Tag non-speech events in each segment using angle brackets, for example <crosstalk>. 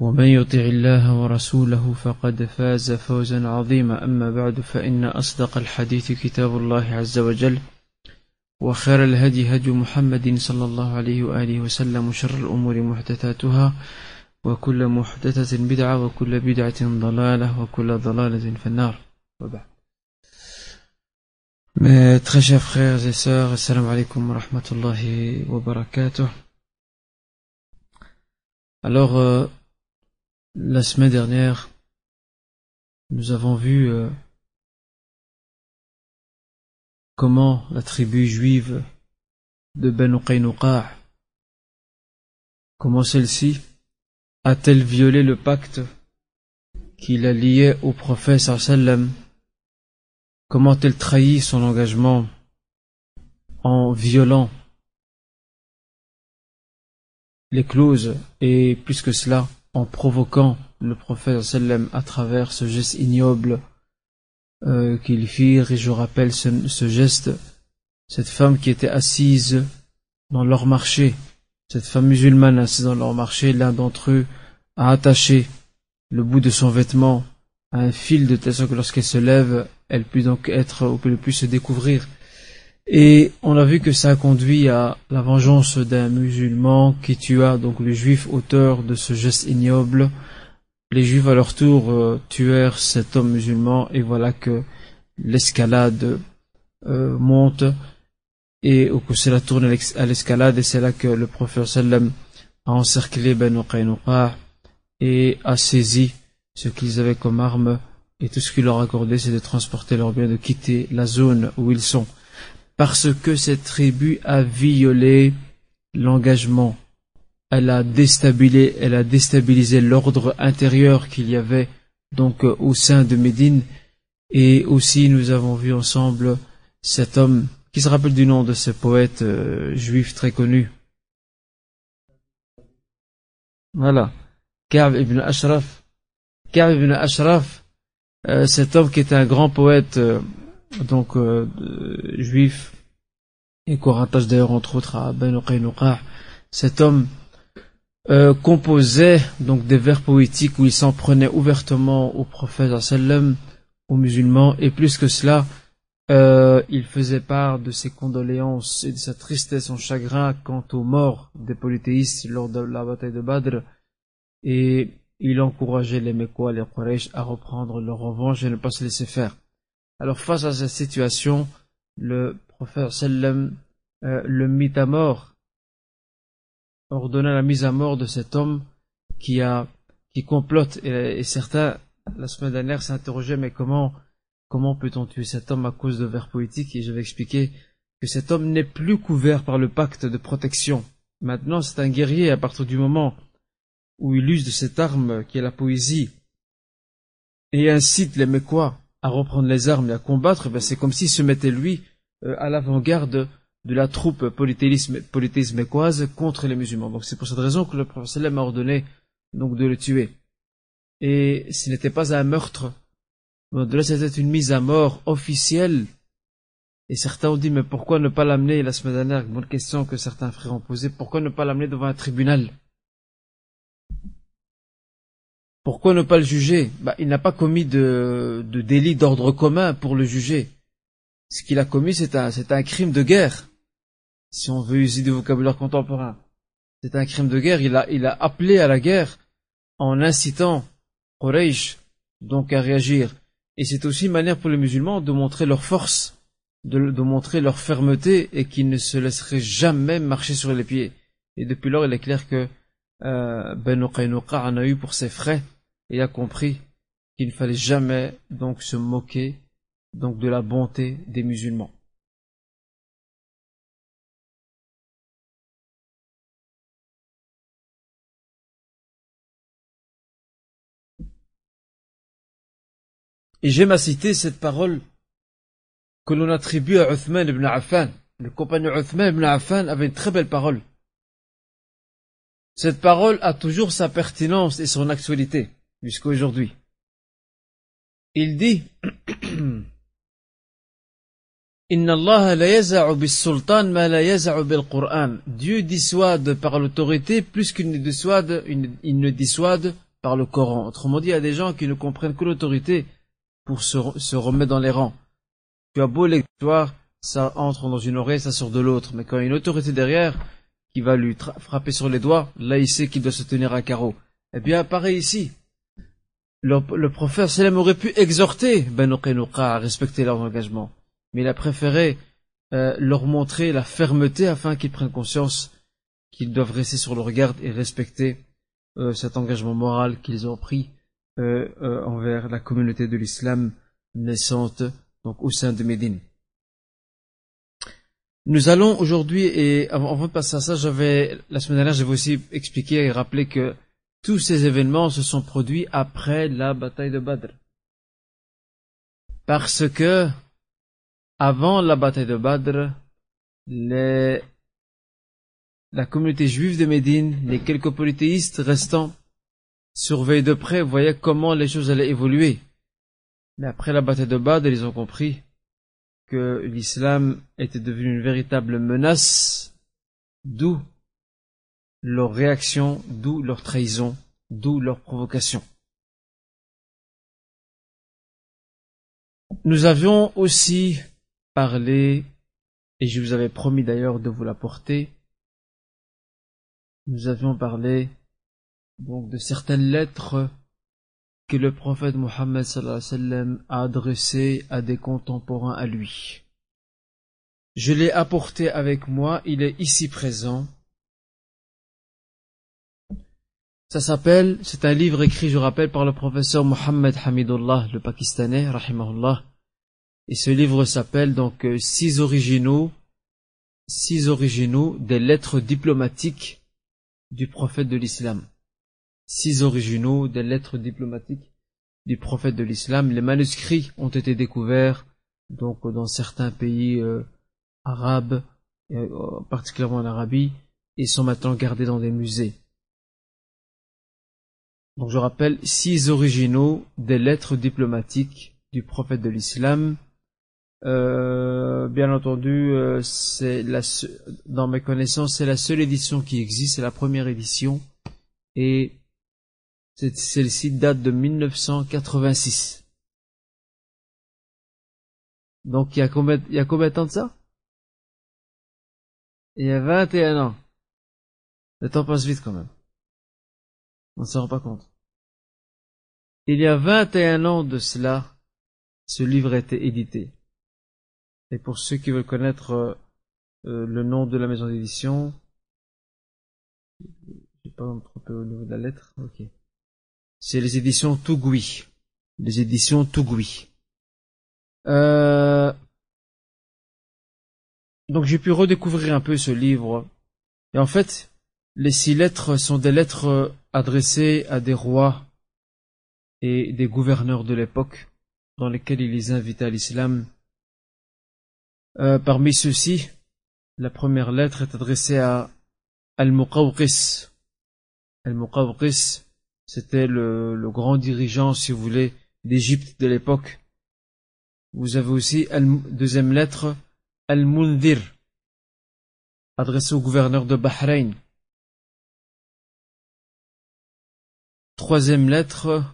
ومن يطع الله ورسوله فقد فاز فوزا عظيما. أما بعد فإن أصدق الحديث كتاب الله عز وجل وخير الهدي هدي محمد صلى الله عليه وآله وسلم وشر الأمور محدثاتها وكل محدثة بدعة وكل بدعة ضلالة وكل ضلالة في النار. وبعد. Mes très chers frères et sœurs, assalamu alaikum wa rahmatullahi wa barakatuh. Alors, euh, la semaine dernière, nous avons vu euh, comment la tribu juive de Ben Qaynuqa, comment celle-ci a-t-elle violé le pacte qui la liait au prophète sallam? Comment elle trahit son engagement en violant les clauses et plus que cela, en provoquant le prophète sallam à travers ce geste ignoble euh, qu'ils firent, et je rappelle ce, ce, geste, cette femme qui était assise dans leur marché, cette femme musulmane assise dans leur marché, l'un d'entre eux a attaché le bout de son vêtement à un fil de telle sorte que lorsqu'elle se lève, elle peut donc être, ou peut plus se découvrir. Et on a vu que ça a conduit à la vengeance d'un musulman qui tua donc le juif auteur de ce geste ignoble. Les juifs à leur tour euh, tuèrent cet homme musulman et voilà que l'escalade euh, monte. Et au cela tourne à l'escalade et c'est là que le prophète sallam a encerclé Ben Qaynuqa et a saisi ce qu'ils avaient comme arme. Et tout ce qu'il leur accordait c'est de transporter leurs biens, de quitter la zone où ils sont parce que cette tribu a violé l'engagement. Elle a déstabilisé, elle a déstabilisé l'ordre intérieur qu'il y avait donc au sein de Médine. Et aussi, nous avons vu ensemble cet homme qui se rappelle du nom de ce poète euh, juif très connu. Voilà. Ka'b ibn Ashraf. Ka'b ibn Ashraf, euh, cet homme qui était un grand poète euh, donc euh, juif et qu'on rattache d'ailleurs entre autres à Ben cet homme euh, composait donc des vers poétiques où il s'en prenait ouvertement au prophète aux musulmans et plus que cela euh, il faisait part de ses condoléances et de sa tristesse, son chagrin quant aux morts des polythéistes lors de la bataille de Badr et il encourageait les Mekwa, les Quraysh à reprendre leur revanche et ne pas se laisser faire. Alors face à cette situation, le prophète sallam euh, le mit à mort, ordonna la mise à mort de cet homme qui a qui complote et, et certains la semaine dernière s'interrogeaient mais comment comment peut-on tuer cet homme à cause de vers poétiques et je vais expliquer que cet homme n'est plus couvert par le pacte de protection. Maintenant c'est un guerrier à partir du moment où il use de cette arme qui est la poésie et incite les Mécois à reprendre les armes et à combattre, ben c'est comme s'il se mettait lui euh, à l'avant-garde de la troupe polythéisme mécoise contre les musulmans. Donc c'est pour cette raison que le prophète a ordonné donc de le tuer. Et ce n'était pas un meurtre, de là c'était une mise à mort officielle. Et certains ont dit mais pourquoi ne pas l'amener? La semaine dernière, bonne question que certains frères ont posée, pourquoi ne pas l'amener devant un tribunal? Pourquoi ne pas le juger? Bah, Il n'a pas commis de, de délit d'ordre commun pour le juger. Ce qu'il a commis, c'est un, un crime de guerre, si on veut user du vocabulaire contemporain. C'est un crime de guerre. Il a, il a appelé à la guerre en incitant Quraysh donc à réagir. Et c'est aussi une manière pour les musulmans de montrer leur force de, de montrer leur fermeté et qu'ils ne se laisseraient jamais marcher sur les pieds. Et depuis lors, il est clair que euh, Ben en a eu pour ses frais et a compris qu'il ne fallait jamais donc se moquer donc de la bonté des musulmans. Et j'aime à citer cette parole que l'on attribue à Uthman ibn Affan. Le compagnon Uthman ibn Affan avait une très belle parole. Cette parole a toujours sa pertinence et son actualité jusqu'à aujourd'hui. Il dit <clears throat> Dieu dissuade par l'autorité plus qu'il ne dissuade, il ne dissuade par le Coran. Autrement dit, il y a des gens qui ne comprennent que l'autorité pour se, remettre dans les rangs. Tu as beau l'histoire, ça entre dans une oreille, ça sort de l'autre. Mais quand il y a une autorité derrière qui va lui frapper sur les doigts, là il sait qu'il doit se tenir à carreau. Eh bien, pareil ici. Le, prophète Salem aurait pu exhorter Ben à respecter leurs engagements. Mais il a préféré euh, leur montrer la fermeté afin qu'ils prennent conscience qu'ils doivent rester sur leur garde et respecter euh, cet engagement moral qu'ils ont pris euh, envers la communauté de l'islam naissante donc au sein de Médine. Nous allons aujourd'hui, et avant, de passer à ça, j'avais, la semaine dernière, j'avais aussi expliqué et rappelé que tous ces événements se sont produits après la bataille de Badr. Parce que, avant la bataille de Badr, les, la communauté juive de Médine, les quelques polythéistes restants, surveillaient de près, voyaient comment les choses allaient évoluer. Mais après la bataille de Badr, ils ont compris que l'islam était devenu une véritable menace, d'où leur réaction, d'où leur trahison, d'où leur provocation. Nous avions aussi parlé, et je vous avais promis d'ailleurs de vous l'apporter, nous avions parlé donc de certaines lettres que le prophète Mohammed a adressées à des contemporains à lui. Je l'ai apporté avec moi, il est ici présent. Ça s'appelle, c'est un livre écrit, je rappelle, par le professeur Mohammed Hamidullah, le Pakistanais, rahimahullah. Et ce livre s'appelle donc euh, Six originaux, six originaux des lettres diplomatiques du prophète de l'islam six originaux des lettres diplomatiques du prophète de l'islam. Les manuscrits ont été découverts donc dans certains pays euh, arabes, euh, particulièrement en Arabie, et sont maintenant gardés dans des musées. Donc je rappelle six originaux des lettres diplomatiques du prophète de l'islam. Euh, bien entendu, dans mes connaissances, c'est la seule édition qui existe, c'est la première édition, et celle-ci date de 1986. Donc il y a combien, il y a combien de temps de ça? Il y a 21 ans. Le temps passe vite quand même. On ne s'en rend pas compte. Il y a 21 ans de cela, ce livre a été édité. Et pour ceux qui veulent connaître euh, euh, le nom de la maison d'édition, j'ai pas me tromper au niveau de la lettre. C'est les éditions Tougoui. Les éditions Tougoui. Euh... Donc j'ai pu redécouvrir un peu ce livre. Et en fait, les six lettres sont des lettres adressées à des rois et des gouverneurs de l'époque, dans lesquelles il les à l'islam. Euh, parmi ceux-ci, la première lettre est adressée à Al-Muqawqis. Al-Muqawqis, c'était le, grand dirigeant, si vous voulez, d'Égypte de l'époque. Vous avez aussi deuxième lettre, Al-Mundir, adressée au gouverneur de Bahreïn. Troisième lettre,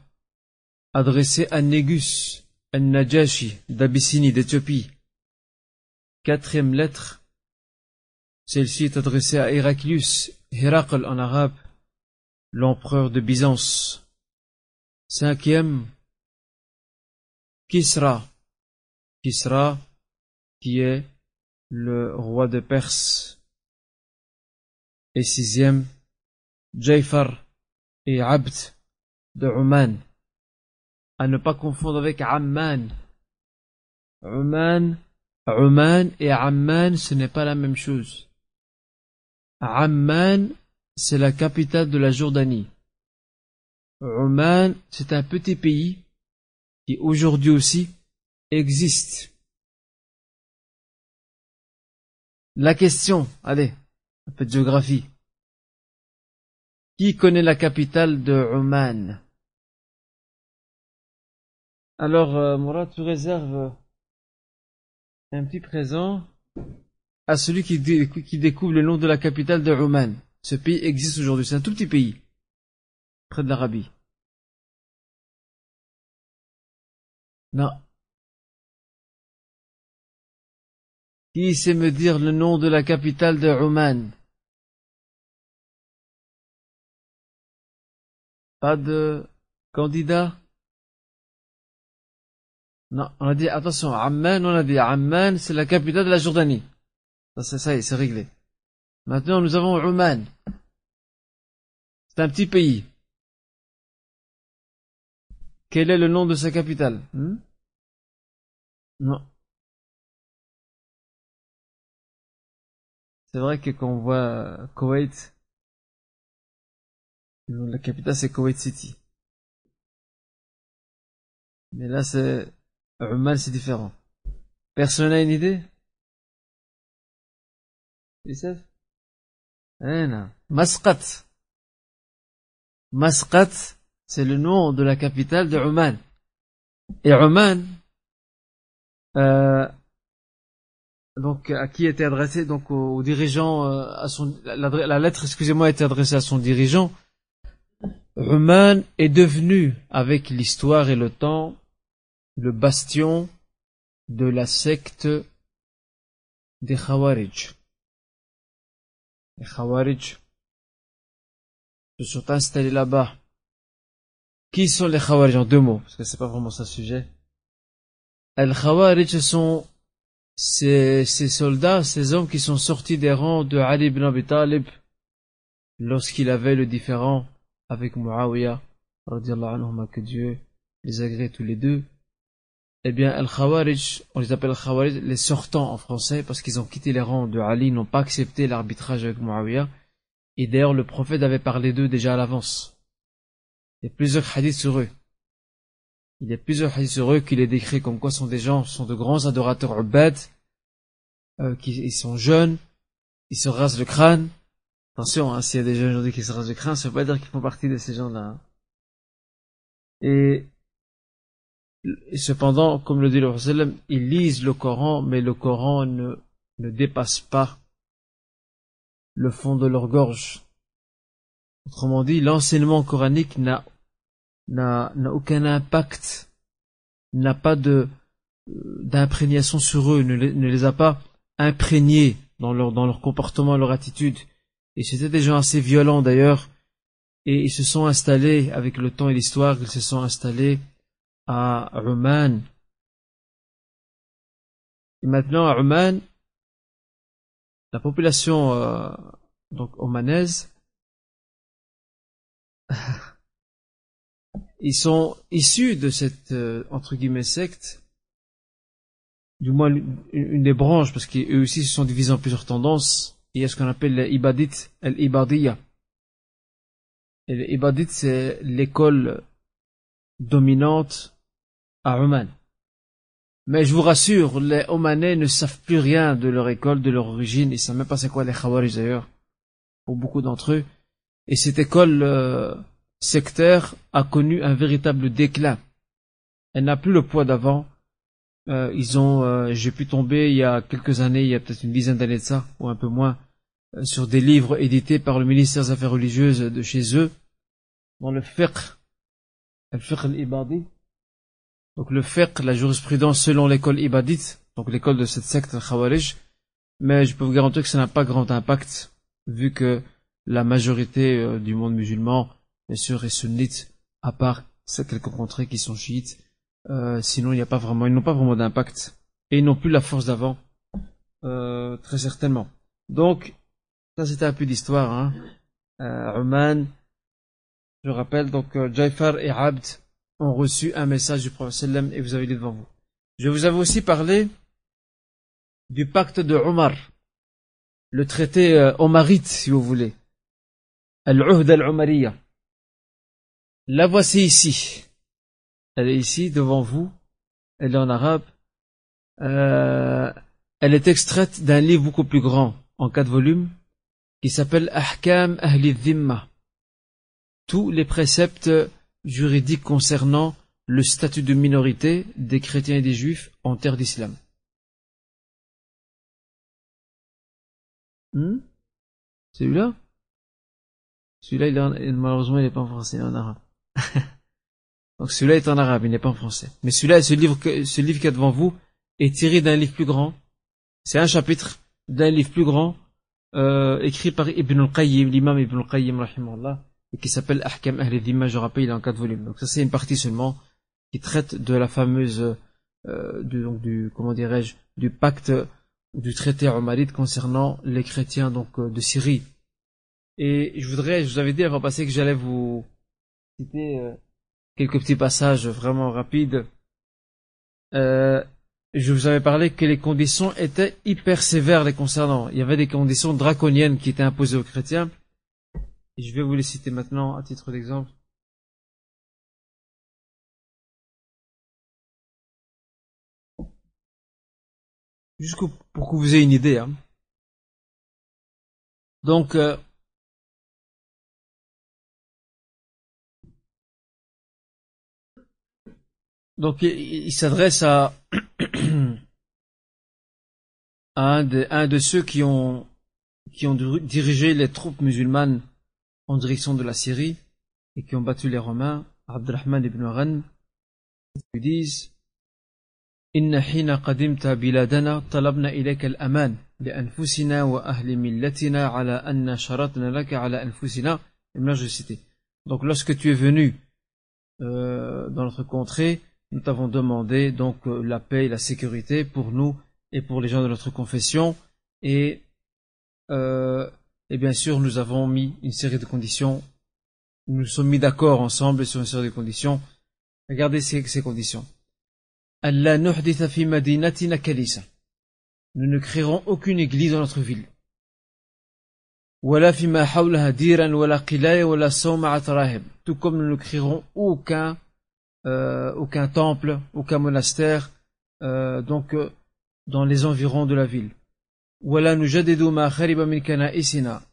adressée à Négus, Al-Najashi, d'Abyssinie, d'Éthiopie. Quatrième lettre, celle-ci est adressée à Héraclius, Héracl en arabe, l'empereur de Byzance. Cinquième, Kisra. Kisra, qui est le roi de Perse. Et sixième, Jaifar et Abd de Oman. À ne pas confondre avec Amman. Oman, Oman et Amman, ce n'est pas la même chose. Amman, c'est la capitale de la Jordanie. Oman, c'est un petit pays qui aujourd'hui aussi existe. La question, allez, un peu de géographie. Qui connaît la capitale de Oman? Alors, euh, Mourad, tu réserves un petit présent à celui qui, qui découvre le nom de la capitale de Oman. Ce pays existe aujourd'hui, c'est un tout petit pays, près de l'Arabie. Non. Qui sait me dire le nom de la capitale de Oman? Pas de candidat? Non, on a dit, attention, Amman, on a dit, Amman, c'est la capitale de la Jordanie. Ça, ça y est, c'est réglé. Maintenant, nous avons Oman. C'est un petit pays. Quel est le nom de sa capitale? Hmm? Non. C'est vrai que quand on voit Koweït, la capitale c'est Koweït City. Mais là c'est Oman c'est différent. Personne n'a une idée? Youssef? Masqat. Masqat, c'est le nom de la capitale de Oman. Et Oman, euh, donc à qui était adressé donc au, dirigeant euh, à son la, lettre excusez-moi était adressée à son dirigeant Oman est devenu avec l'histoire et le temps le bastion de la secte des Khawarij les Khawarij. Se sont installés là-bas. Qui sont les Khawarij en deux mots? Parce que c'est pas vraiment ça sujet. Les Khawarij sont ces, soldats, ces hommes qui sont sortis des rangs de Ali ibn Abi Talib lorsqu'il avait le différent avec Muawiyah, que Dieu les agrée tous les deux, eh bien, Al-Khawarij, on les appelle Al-Khawarij, les sortants en français, parce qu'ils ont quitté les rangs de Ali, n'ont pas accepté l'arbitrage avec Muawiyah, et d'ailleurs le prophète avait parlé d'eux déjà à l'avance. Il y a plusieurs hadiths sur eux. Il y a plusieurs hadiths sur eux qui les décrit comme quoi sont des gens, sont de grands adorateurs ubad, euh, qui ils sont jeunes, ils se rasent le crâne. Attention, hein, s'il y a des jeunes aujourd'hui qui se rasent le crâne, ça veut pas dire qu'ils font partie de ces gens-là. Et, et, cependant, comme le dit le Prophète, ils lisent le Coran, mais le Coran ne, ne dépasse pas le fond de leur gorge. Autrement dit, l'enseignement coranique n'a n'a aucun impact, n'a pas de d'imprégnation sur eux, ne les, a pas imprégnés dans leur dans leur comportement, leur attitude. Et c'était des gens assez violents d'ailleurs, et ils se sont installés avec le temps et l'histoire, ils se sont installés à Oman. Et maintenant à Oman, la population euh, donc omanaise <laughs> ils sont issus de cette euh, entre guillemets secte, du moins une, des branches, parce qu'eux aussi se sont divisés en plusieurs tendances. Il y a ce qu'on appelle l'ibadit, l'ibadiyya. Et l'ibadit, c'est l'école dominante à Oman. Mais je vous rassure, les Omanais ne savent plus rien de leur école, de leur origine. Ils savent même pas c'est quoi les Khawarij d'ailleurs, pour beaucoup d'entre eux. Et cette école euh, sectaire a connu un véritable déclin. Elle n'a plus le poids d'avant. Euh, ils ont, euh, j'ai pu tomber il y a quelques années, il y a peut-être une dizaine d'années de ça, ou un peu moins, euh, sur des livres édités par le ministère des Affaires religieuses de chez eux, dans le fiqh, le fiqh al-ibadi. Donc le fiqh, la jurisprudence selon l'école ibadite, donc l'école de cette secte khawarij, mais je peux vous garantir que ça n'a pas grand impact, vu que la majorité du monde musulman bien sûr, et sunnites, à part quelques contrées qui sont chiites. Euh, sinon, il n'y a pas vraiment, ils n'ont pas vraiment d'impact. Et ils n'ont plus la force d'avant. euh, très certainement. Donc, ça c'était un peu d'histoire. Hein. Euh, Oman, je rappelle, donc euh, Jaifar et Abd ont reçu un message du prophète et vous avez lu devant vous. Je vous avais aussi parlé du pacte de Omar, le traité euh, omarite, si vous voulez. Al-Uhd al-Umariya. La voici ici. Elle est ici, devant vous. Elle est en arabe. Euh, elle est extraite d'un livre beaucoup plus grand, en quatre volumes, qui s'appelle Ahkam Ahli Dhimma. Tous les préceptes juridiques concernant le statut de minorité des chrétiens et des juifs en terre d'islam. Hmm? Celui-là? Celui-là, malheureusement, il n'est pas en français, il est en arabe. <laughs> Donc celui-là est en arabe, il n'est pas en français. Mais celui-là, ce livre, ce livre qui est devant vous, est tiré d'un livre plus grand. C'est un chapitre d'un livre plus grand, euh, écrit par Ibn al-Qayyim, l'imam Ibn al-Qayyim, et qui s'appelle Ahkam Ahl Dhimma, je rappelle, il est en quatre volumes. Donc ça, c'est une partie seulement qui traite de la fameuse, euh, du, donc du, comment dirais-je, du pacte du traité omarite concernant les chrétiens donc euh, de Syrie. Et je voudrais, je vous avais dit avant passer que j'allais vous citer euh, quelques petits passages vraiment rapides. Euh, je vous avais parlé que les conditions étaient hyper sévères les concernant. Il y avait des conditions draconiennes qui étaient imposées aux chrétiens. Et je vais vous les citer maintenant à titre d'exemple. Juste pour que vous ayez une idée. Hein. Donc, euh, donc il, s'adresse à, <clears throat> de, un de ceux qui ont, qui ont dirigé les troupes musulmanes en direction de la Syrie et qui ont battu les Romains, Abdurrahman ibn Aran, ils disent إن حين قدمت بلادنا طلبنا إليك الأمان لأنفسنا وأهل ملتنا على أن شرطنا لك على أنفسنا Donc lorsque tu es venu euh, dans notre contrée, nous t'avons demandé donc euh, la paix et la sécurité pour nous et pour les gens de notre confession et, euh, et bien sûr nous avons mis une série de conditions. Nous nous sommes mis d'accord ensemble sur une série de conditions. Regardez ces, conditions. Nous ne créerons aucune église dans notre ville. Tout comme nous ne créerons aucun, euh, aucun temple, aucun monastère, euh, donc euh, dans les environs de la ville.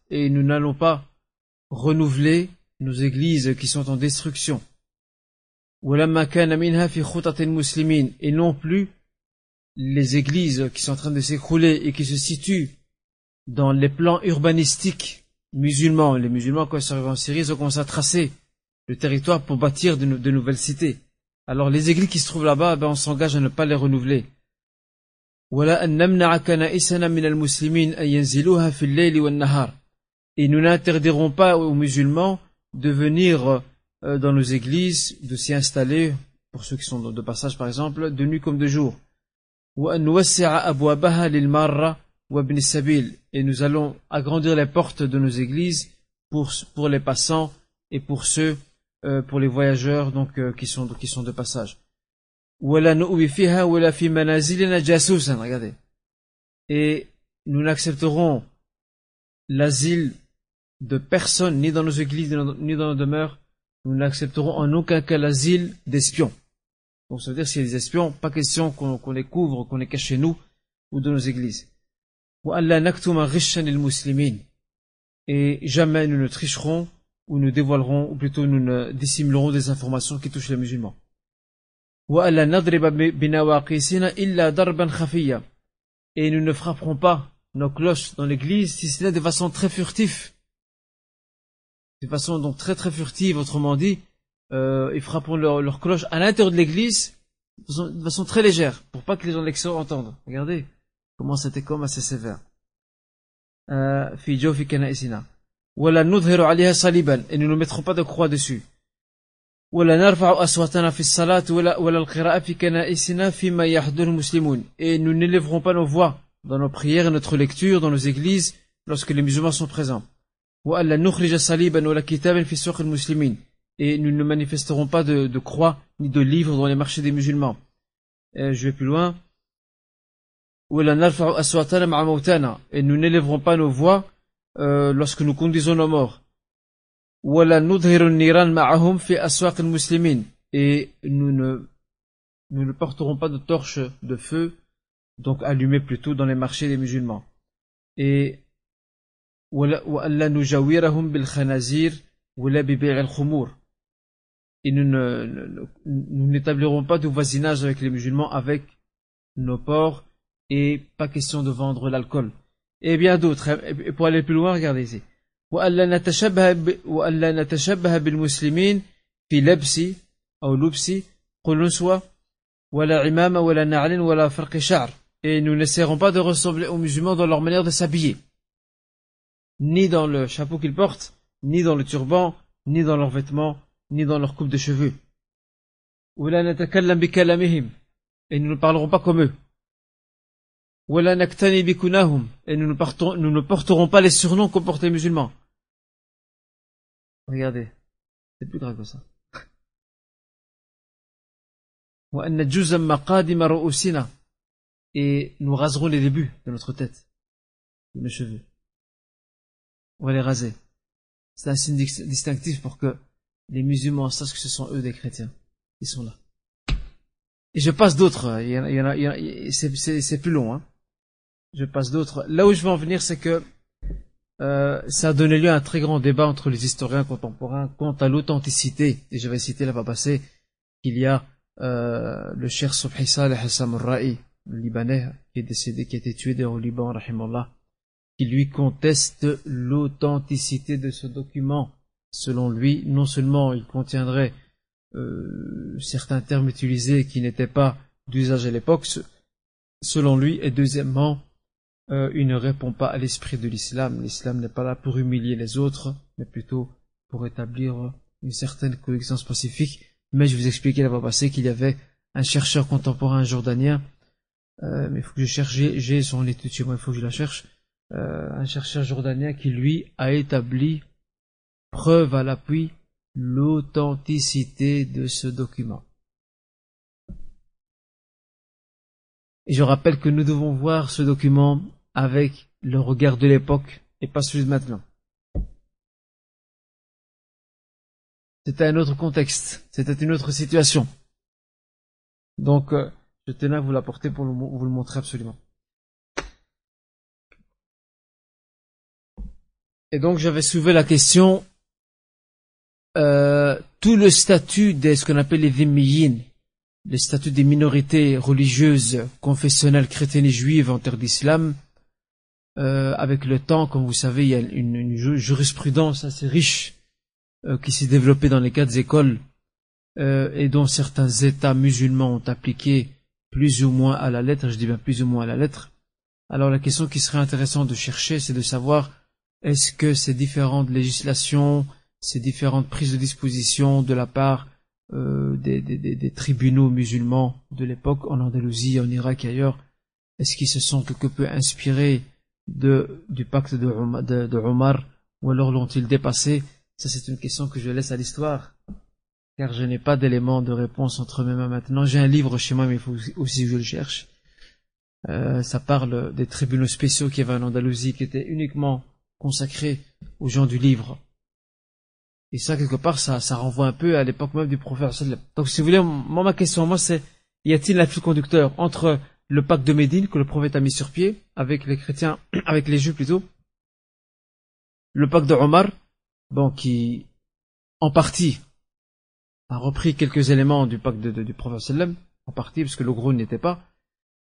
Et nous n'allons pas renouveler nos églises qui sont en destruction et non plus les églises qui sont en train de s'écrouler et qui se situent dans les plans urbanistiques musulmans. Les musulmans, quand ils sont arrivés en Syrie, ils ont commencé à tracer le territoire pour bâtir de, nouvelles cités. Alors les églises qui se trouvent là-bas, ben, on s'engage à ne pas les renouveler. Et nous n'interdirons pas aux musulmans de venir euh, dans nos églises, de s'y installer, pour ceux qui sont de passage par exemple, de nuit comme de jour. Et nous allons agrandir les portes de nos églises pour, pour les passants et pour ceux, euh, pour les voyageurs donc euh, qui sont qui sont de passage. Et nous n'accepterons l'asile de personne ni dans nos églises ni dans nos demeures nous n'accepterons en aucun cas l'asile d'espions. Donc ça veut dire s'il y a des espions, pas question qu'on les couvre, qu'on les cache chez nous ou dans nos églises. Et jamais nous ne tricherons ou nous dévoilerons, ou plutôt nous ne dissimulerons des informations qui touchent les musulmans. Et nous ne frapperons pas nos cloches dans l'église si ce n'est de façon très furtive de façon donc très très furtive, autrement dit, euh, ils frapperont leur, leur cloche à l'intérieur de l'église de façon, très légère, pour pas que les gens l'extérieur entendent. Regardez comment c'était comme assez sévère. Euh, et nous ne mettrons pas de croix dessus. Et nous n'élèverons pas nos voix dans nos prières et notre lecture dans nos églises lorsque les musulmans sont présents. Et nous ne manifesterons pas de, croix ni de livres dans les marchés des musulmans. Et je vais plus loin. Et nous n'élèverons pas nos voix euh, lorsque nous conduisons nos morts. Et nous ne, nous ne porterons pas de torches de feu, donc allumées plutôt dans les marchés des musulmans. Et et nous n'établirons pas de voisinage avec les musulmans avec nos porcs et pas question de vendre l'alcool. Et bien d'autres. Pour aller plus loin, regardez ici وألا نتشبه ب... وألا نتشبه بالمسلمين في لبس أو لبس قلنسوة ولا عمامة ولا نعل ولا فرق شعر. Et nous n'essaierons pas de ressembler aux musulmans dans leur manière de s'habiller. Ni dans le chapeau qu'ils portent, ni dans le turban, ni dans leurs vêtements, ni dans leur coupe de cheveux. Et nous ne parlerons pas comme eux. Et nous ne, partons, nous ne porterons pas les surnoms qu'ont porté les musulmans. Regardez, c'est plus grave que ça. Et nous raserons les débuts de notre tête, de nos cheveux. On va les raser. C'est un signe distinctif pour que les musulmans sachent que ce sont eux des chrétiens. Ils sont là. Et je passe d'autres. C'est plus long. Hein. Je passe d'autres. Là où je veux en venir, c'est que euh, ça a donné lieu à un très grand débat entre les historiens contemporains quant à l'authenticité. Et je vais citer là-bas passé qu'il y a euh, le cher Subhi Saleh Hassam Ra'i, le Libanais, qui est décédé, qui a été tué au Liban, rahimallah, qui lui conteste l'authenticité de ce document Selon lui, non seulement il contiendrait euh, certains termes utilisés qui n'étaient pas d'usage à l'époque, selon lui, et deuxièmement, euh, il ne répond pas à l'esprit de l'islam. L'islam n'est pas là pour humilier les autres, mais plutôt pour établir une certaine coexistence pacifique. Mais je vous expliquais la fois passée qu'il y avait un chercheur contemporain jordanien, euh, mais il faut que je cherche, j'ai son étude chez moi, il faut que je la cherche, un chercheur jordanien qui lui a établi preuve à l'appui l'authenticité de ce document. Et je rappelle que nous devons voir ce document avec le regard de l'époque et pas celui de maintenant. C'était un autre contexte, c'était une autre situation. Donc, euh, je tenais à vous l'apporter pour vous le montrer absolument. Et donc, j'avais soulevé la question euh, tout le statut de ce qu'on appelle les dhimmiyin, le statut des minorités religieuses, confessionnelles, chrétiennes et juives en terre d'islam, euh, avec le temps, comme vous savez, il y a une, jurisprudence assez riche euh, qui s'est développée dans les quatre écoles et dont certains États musulmans ont appliqué plus ou moins à la lettre, je dis bien plus ou moins à la lettre. Alors la question qui serait intéressante de chercher, c'est de savoir est-ce que ces différentes législations, ces différentes prises de disposition de la part euh, des, tribunaux musulmans de l'époque en Andalousie, en Irak et ailleurs, est-ce qu'ils se sont quelque peu inspirés de, du pacte de, de, de Omar ou alors l'ont-ils dépassé Ça c'est une question que je laisse à l'histoire car je n'ai pas d'éléments de réponse entre mes mains maintenant. J'ai un livre chez moi mais il faut aussi que je le cherche. Euh, ça parle des tribunaux spéciaux qui y avait en Andalousie qui étaient uniquement consacrés aux gens du livre et ça, quelque part, ça, ça renvoie un peu à l'époque même du prophète. Donc, si vous voulez, moi, ma question, moi, c'est, y a-t-il un fil conducteur entre le pacte de Médine que le prophète a mis sur pied, avec les chrétiens, <clears throat> avec les juifs plutôt, le pacte de Omar, bon, qui, en partie, a repris quelques éléments du pacte de, du prophète en partie, parce que le gros n'était pas,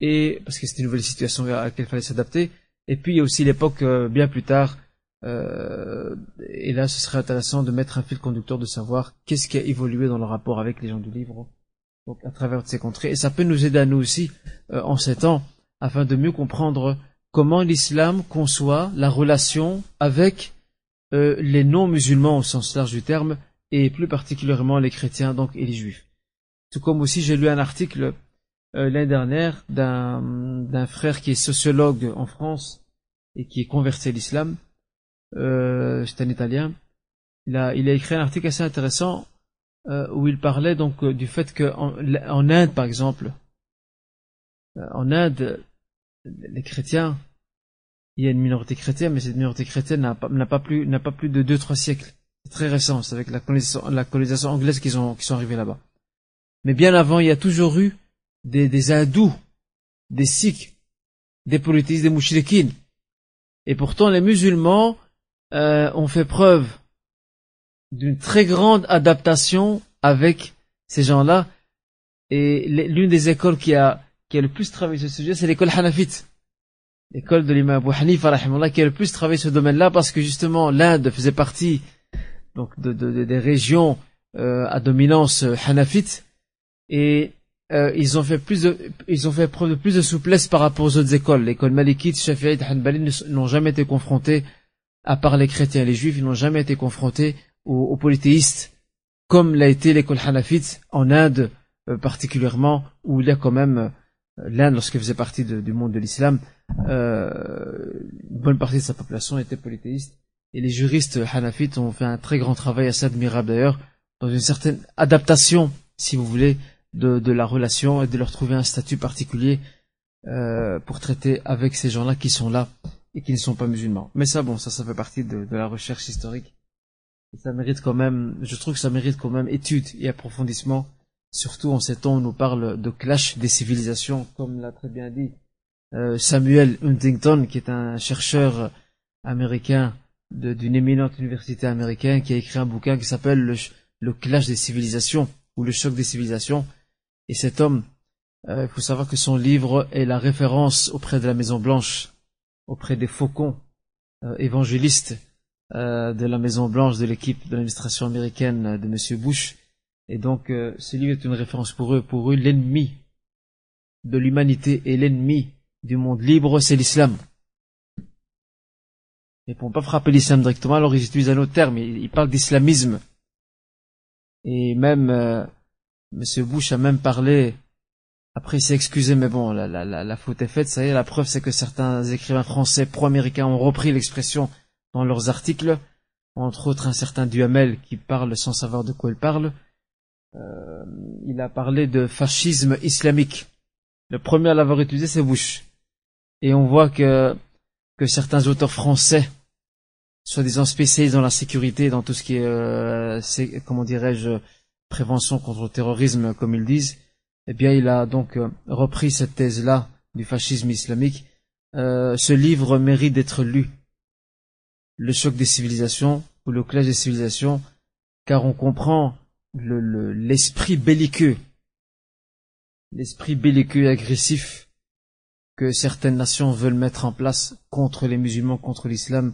et parce que c'était une nouvelle situation à laquelle il fallait s'adapter, et puis il y a aussi l'époque euh, bien plus tard euh, et là, ce serait intéressant de mettre un fil conducteur de savoir qu'est-ce qui a évolué dans le rapport avec les gens du livre, donc à travers ces contrées. Et ça peut nous aider à nous aussi euh, en ces temps, afin de mieux comprendre comment l'islam conçoit la relation avec euh, les non-musulmans au sens large du terme, et plus particulièrement les chrétiens donc et les juifs. Tout comme aussi j'ai lu un article euh, l'année dernière d'un frère qui est sociologue en France et qui est converti à l'islam. Euh, c'est un Italien. Il a, il a écrit un article assez intéressant euh, où il parlait donc du fait qu'en en Inde, par exemple, en Inde, les chrétiens, il y a une minorité chrétienne, mais cette minorité chrétienne n'a pas, pas, plus, n'a pas plus de deux trois siècles. C'est très récent, c'est avec la colonisation, la colonisation anglaise qu'ils ont, qui sont arrivés là-bas. Mais bien avant, il y a toujours eu des, des hindous, des sikhs, des politistes, des mouchriquines. Et pourtant, les musulmans euh, ont fait preuve d'une très grande adaptation avec ces gens-là. Et l'une des écoles qui a, qui a le plus travaillé sur ce sujet, c'est l'école hanafite. L'école de l'imam Abu Hanifa, qui a le plus travaillé ce domaine-là parce que justement l'Inde faisait partie donc de, de, des régions euh, à dominance euh, hanafite et euh, ils ont fait plus ils ont fait preuve de plus de souplesse par rapport aux autres écoles. L'école malikite, shafi'ite, hanbali n'ont jamais été confrontés, à part les chrétiens et les juifs, ils n'ont jamais été confrontés aux, polythéistes, comme l'a été l'école hanafite en Inde euh, particulièrement, où il y a quand même euh, l'Inde, lorsqu'elle faisait partie du monde de l'islam, euh, une bonne partie de sa population était polythéiste. Et les juristes hanafites ont fait un très grand travail assez admirable d'ailleurs, dans une certaine adaptation, si vous voulez, de, de, la relation et de leur trouver un statut particulier euh, pour traiter avec ces gens-là qui sont là et qui ne sont pas musulmans. Mais ça, bon, ça, ça fait partie de, de la recherche historique. Ça mérite quand même, je trouve que ça mérite quand même étude et approfondissement, surtout en ces temps où on nous parle de clash des civilisations, comme l'a très bien dit euh, Samuel Huntington, qui est un chercheur américain d'une éminente université américaine, qui a écrit un bouquin qui s'appelle le, le clash des civilisations ou le choc des civilisations. Et cet homme, euh, il faut savoir que son livre est la référence auprès de la Maison Blanche, auprès des faucons euh, évangélistes euh, de la Maison Blanche, de l'équipe de l'administration américaine de M. Bush. Et donc, ce livre est une référence pour eux. Pour eux, l'ennemi de l'humanité et l'ennemi du monde libre, c'est l'islam. Et pour ne pas frapper l'islam directement, alors ils utilisent un autre terme, ils parlent d'islamisme. Et même euh, Monsieur Bush a même parlé. Après, il s'est excusé, mais bon, la, la, la, faute est faite. Ça y est, la preuve, c'est que certains écrivains français pro-américains ont repris l'expression dans leurs articles, entre autres un certain Duhamel qui parle sans savoir de quoi il parle. Euh, il a parlé de fascisme islamique. Le premier à l'avoir utilisé, c'est Bush. Et on voit que, que certains auteurs français soi-disant spécialisés dans la sécurité, dans tout ce qui est, euh, comment dirais-je, prévention contre le terrorisme, comme ils disent, eh bien, il a donc euh, repris cette thèse-là du fascisme islamique. Euh, ce livre mérite d'être lu. Le choc des civilisations ou le clash des civilisations, car on comprend l'esprit belliqueux, l'esprit belliqueux et agressif que certaines nations veulent mettre en place contre les musulmans, contre l'islam,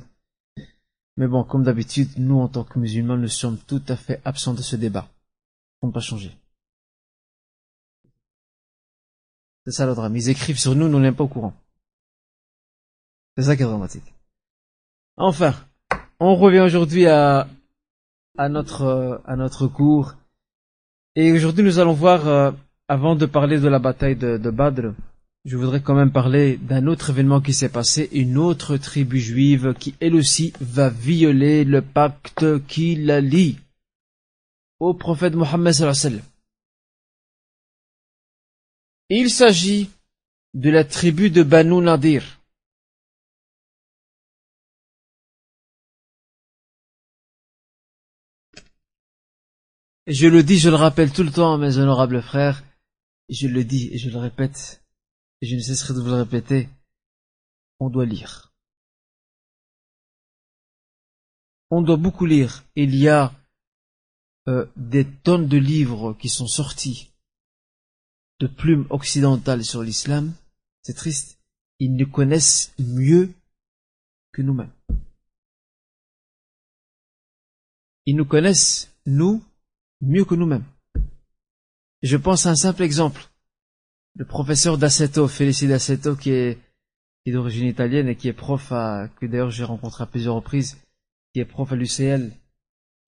mais bon, comme d'habitude, nous en tant que musulmans, nous sommes tout à fait absents de ce débat. On ne pas changer. C'est ça le drame. Ils écrivent sur nous, nous n'en sommes pas au courant. C'est ça qui est dramatique. Enfin, on revient aujourd'hui à, à notre, à notre cours. Et aujourd'hui, nous allons voir, euh, avant de parler de la bataille de, de Badr, je voudrais quand même parler d'un autre événement qui s'est passé, une autre tribu juive qui elle aussi va violer le pacte qu'il a lie au prophète Mohammed sallallahu Il s'agit de la tribu de Banu Nadir. Je le dis, je le rappelle tout le temps, mes honorables frères, je le dis et je le répète, et je ne cesserai de vous le répéter, on doit lire. On doit beaucoup lire. Il y a euh, des tonnes de livres qui sont sortis de plumes occidentales sur l'islam. C'est triste. Ils nous connaissent mieux que nous-mêmes. Ils nous connaissent, nous, mieux que nous-mêmes. Je pense à un simple exemple le professeur D'Assetto, Félicie D'Assetto, qui est, qui est d'origine italienne et qui est prof à, que d'ailleurs j'ai rencontré à plusieurs reprises, qui est prof à l'UCL.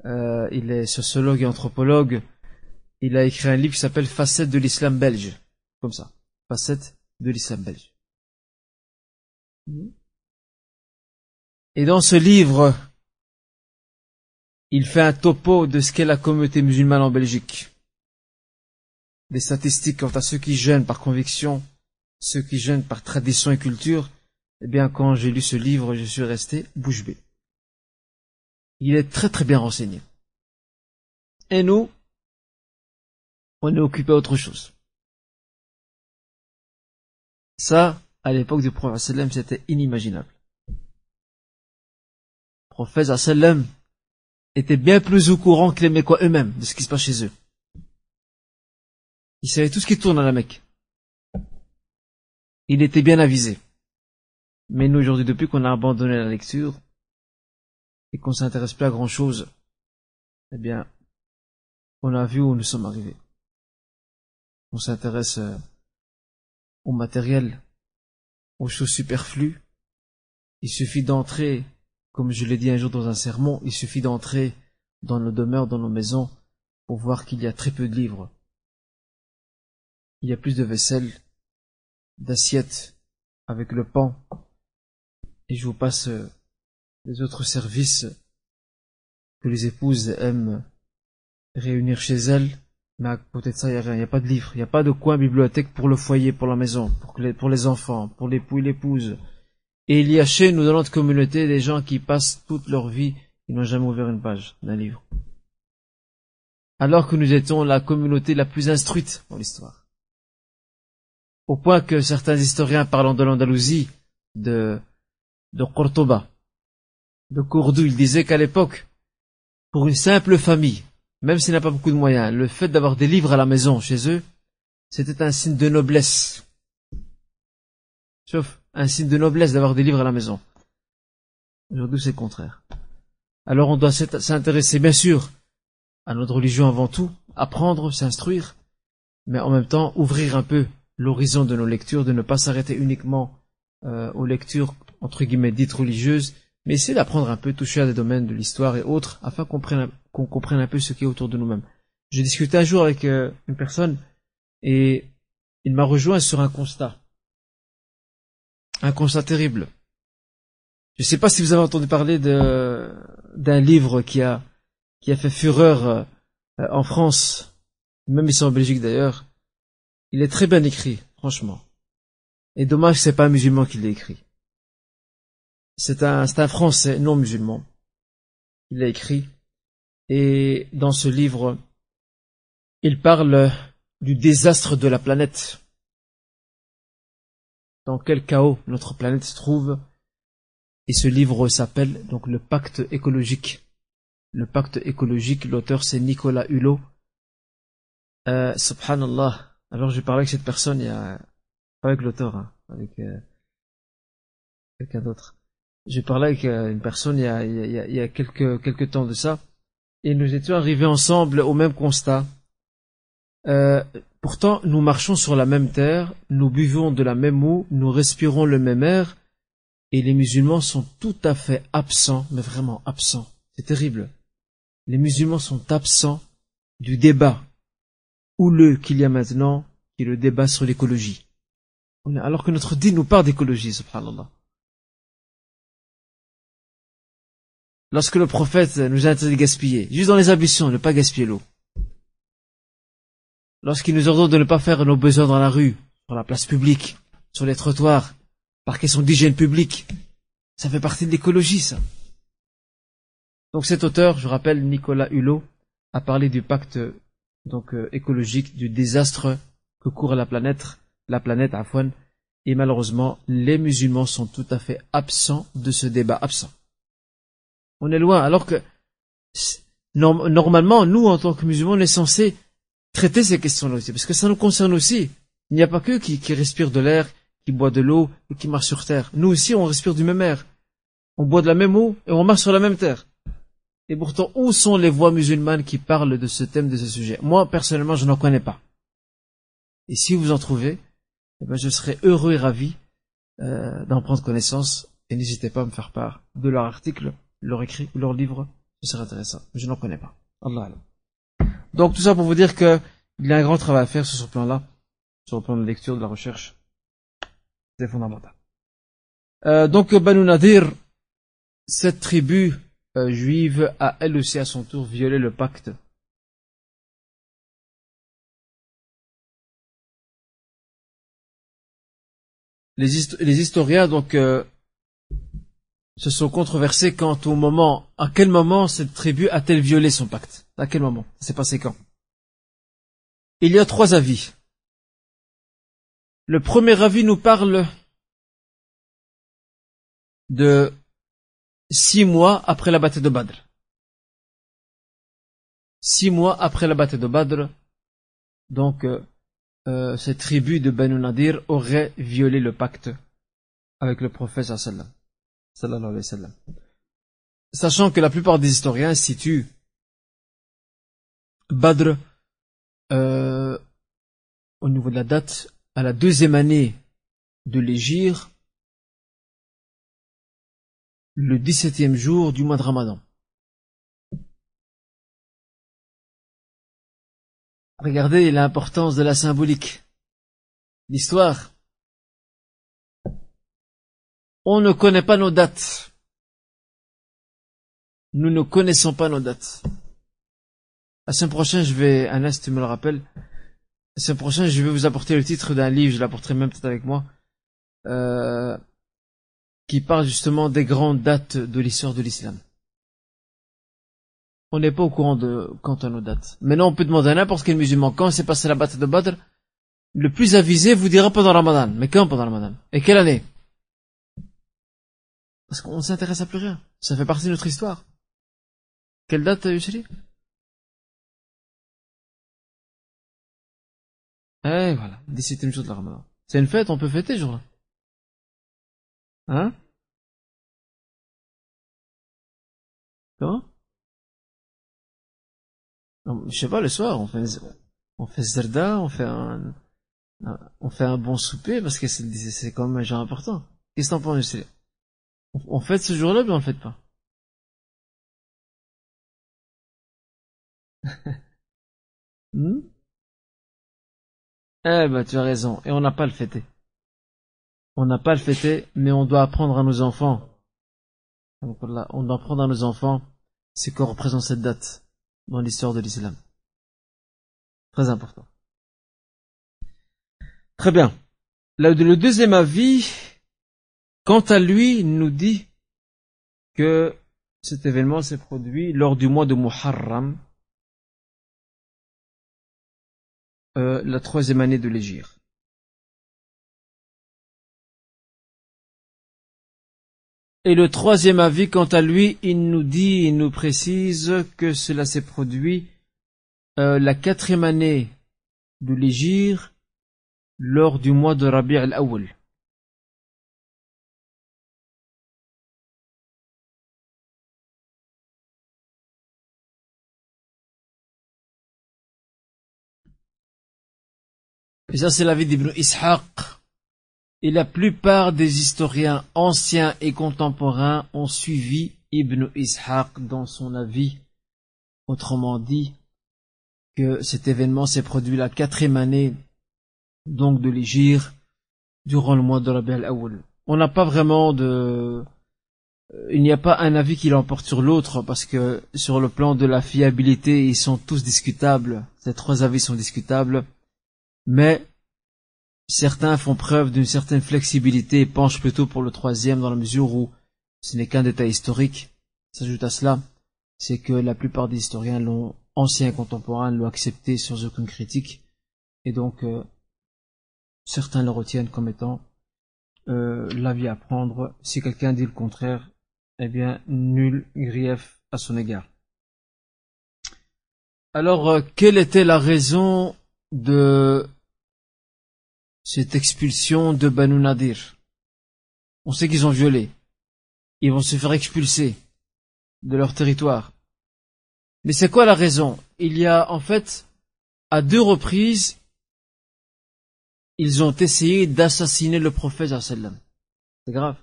Euh, il est sociologue et anthropologue. Il a écrit un livre qui s'appelle Facettes de l'islam belge. Comme ça. facettes de l'islam belge. Et dans ce livre, il fait un topo de ce qu'est la communauté musulmane en Belgique. Des statistiques quant à ceux qui jeûnent par conviction, ceux qui jeûnent par tradition et culture. Eh bien, quand j'ai lu ce livre, je suis resté bouche bée. Il est très très bien renseigné. Et nous, on est occupé à autre chose. Ça, à l'époque du prophète sallam, c'était inimaginable. Le prophète sallam était bien plus au courant que les Mécois eux-mêmes de ce qui se passe chez eux. Il savait tout ce qui tourne à la Mecque. Il était bien avisé. Mais nous, aujourd'hui, depuis qu'on a abandonné la lecture, et qu'on s'intéresse plus à grand chose, eh bien, on a vu où nous sommes arrivés. On s'intéresse euh, au matériel, aux choses superflues. Il suffit d'entrer, comme je l'ai dit un jour dans un sermon, il suffit d'entrer dans nos demeures, dans nos maisons, pour voir qu'il y a très peu de livres. Il y a plus de vaisselle, d'assiettes avec le pan. Et je vous passe euh, les autres services que les épouses aiment réunir chez elles. Mais à côté de ça, il n'y a rien. Il n'y a pas de livre. Il n'y a pas de coin bibliothèque pour le foyer, pour la maison, pour les, enfants, pour l'époux et l'épouse. Et il y a chez nous, dans notre communauté, des gens qui passent toute leur vie, ils n'ont jamais ouvert une page d'un livre. Alors que nous étions la communauté la plus instruite dans l'histoire. Au point que certains historiens parlant de l'Andalousie, de, de Cordoba, de Cordoue, ils disaient qu'à l'époque, pour une simple famille, même s'il n'a pas beaucoup de moyens, le fait d'avoir des livres à la maison chez eux, c'était un signe de noblesse. Sauf un signe de noblesse d'avoir des livres à la maison. Aujourd'hui, c'est le contraire. Alors on doit s'intéresser, bien sûr, à notre religion avant tout, apprendre, s'instruire, mais en même temps ouvrir un peu l'horizon de nos lectures, de ne pas s'arrêter uniquement euh, aux lectures entre guillemets dites religieuses, mais essayer d'apprendre un peu, toucher à des domaines de l'histoire et autres, afin qu'on comprenne, un peu ce qui est autour de nous-mêmes. J'ai discuté un jour avec euh, une personne et il m'a rejoint sur un constat. Un constat terrible. Je ne sais pas si vous avez entendu parler d'un livre qui a, qui a fait fureur euh, en France, même ici en Belgique d'ailleurs. Il est très bien écrit, franchement. Et dommage c'est pas un musulman qui l'a écrit. C'est un, un Français non musulman. Il l'a écrit. Et dans ce livre, il parle du désastre de la planète. Dans quel chaos notre planète se trouve. Et ce livre s'appelle donc le pacte écologique. Le pacte écologique, l'auteur c'est Nicolas Hulot. Euh, subhanallah. Alors j'ai parlé avec cette personne il y a, pas avec l'auteur, hein, avec euh, quelqu'un d'autre. J'ai parlé avec euh, une personne il y a, il y a, quelques, quelques temps de ça, et nous étions arrivés ensemble au même constat. Euh, pourtant, nous marchons sur la même terre, nous buvons de la même eau, nous respirons le même air, et les musulmans sont tout à fait absents, mais vraiment absents. C'est terrible. Les musulmans sont absents du débat houleux qu'il y a maintenant, qui est le débat sur l'écologie. Alors que notre dit nous parle d'écologie, subhanallah. Lorsque le prophète nous a interdit de gaspiller, juste dans les ambitions, ne pas gaspiller l'eau. Lorsqu'il nous ordonne de ne pas faire nos besoins dans la rue, sur la place publique, sur les trottoirs, par question d'hygiène publique, ça fait partie de l'écologie, ça. Donc cet auteur, je rappelle, Nicolas Hulot, a parlé du pacte donc euh, écologique, du désastre que court la planète, la planète Afouane, et malheureusement, les musulmans sont tout à fait absents de ce débat, absents. On est loin. Alors que normalement, nous, en tant que musulmans, on est censés traiter ces questions-là aussi, parce que ça nous concerne aussi. Il n'y a pas que qui, qui respirent de l'air, qui boit de l'eau et qui marche sur terre. Nous aussi, on respire du même air. On boit de la même eau et on marche sur la même terre. Et pourtant, où sont les voix musulmanes qui parlent de ce thème, de ce sujet? Moi, personnellement, je n'en connais pas. Et si vous en trouvez, eh ben, je serai heureux et ravi euh, d'en prendre connaissance. Et n'hésitez pas à me faire part de leur article leur écrit ou leur livre, ce serait intéressant. Je n'en connais pas. Allah. Donc tout ça pour vous dire que il y a un grand travail à faire sur ce plan-là. sur le plan de la lecture, de la recherche. C'est fondamental. Euh, donc Banu Nadir, cette tribu euh, juive a elle aussi à son tour violé le pacte. Les, les historiens donc euh, se sont controversés quant au moment, à quel moment cette tribu a-t-elle violé son pacte? À quel moment? C'est passé quand? Il y a trois avis. Le premier avis nous parle de six mois après la bataille de Badr. Six mois après la bataille de Badr, donc euh, euh, cette tribu de Banu Nadir aurait violé le pacte avec le prophète sallallahu Sachant que la plupart des historiens situent Badr euh, au niveau de la date à la deuxième année de l'Égir, le dix-septième jour du mois de Ramadan. Regardez l'importance de la symbolique. L'histoire. On ne connaît pas nos dates. Nous ne connaissons pas nos dates. La semaine prochaine, je vais, Anas, tu me le rappelles, la semaine prochaine, je vais vous apporter le titre d'un livre, je l'apporterai même peut-être avec moi, euh, qui parle justement des grandes dates de l'histoire de l'islam. On n'est pas au courant de quant à nos dates. Maintenant, on peut demander à n'importe quel musulman quand s'est passé la bataille de Badr. Le plus avisé vous dira pendant Ramadan. Mais quand pendant Ramadan? Et quelle année? Parce qu'on ne s'intéresse à plus rien. Ça fait partie de notre histoire. Quelle date, Yusri? Eh voilà, 17e jour de la Ramadan. C'est une fête, on peut fêter ce jour-là. Hein? Comment? Je sais pas, le soir, on fait, on fait zerda, on fait un, on fait un bon souper parce que c'est quand même un jour important. Qu'est-ce que t'en penses, on, fête ce jour-là, mais on le fête pas? <laughs> hmm? Eh ben, tu as raison. Et on n'a pas le fêté. On n'a pas le fêté, mais on doit apprendre à nos enfants. on doit apprendre à nos enfants ce qu'on représente cette date dans l'histoire de l'islam. Très important. Très bien. Le deuxième avis, quant à lui, nous dit que cet événement s'est produit lors du mois de Muharram, Euh, la troisième année de l'Égir. Et le troisième avis, quant à lui, il nous dit, il nous précise que cela s'est produit euh, la quatrième année de l'Égir lors du mois de Rabi' al-Awwal. Et ça, c'est l'avis d'Ibn Ishaq. Et la plupart des historiens anciens et contemporains ont suivi Ibn Ishaq dans son avis. Autrement dit, que cet événement s'est produit la quatrième année, donc de l'Égypte, durant le mois de Rabi al-Awwal. On n'a pas vraiment de, euh, il n'y a pas un avis qui l'emporte sur l'autre parce que sur le plan de la fiabilité, ils sont tous discutables. Ces trois avis sont discutables mais certains font preuve d'une certaine flexibilité et penchent plutôt pour le troisième dans la mesure où ce n'est qu'un détail historique. S'ajoute à cela, c'est que la plupart des historiens l'ont anciens et contemporains l'ont accepté sans aucune critique et donc euh, certains le retiennent comme étant euh, l'avis à prendre. Si quelqu'un dit le contraire, eh bien nul grief à son égard. Alors, euh, quelle était la raison de cette expulsion de Banu Nadir. On sait qu'ils ont violé. Ils vont se faire expulser de leur territoire. Mais c'est quoi la raison? Il y a en fait, à deux reprises, ils ont essayé d'assassiner le prophète. C'est grave.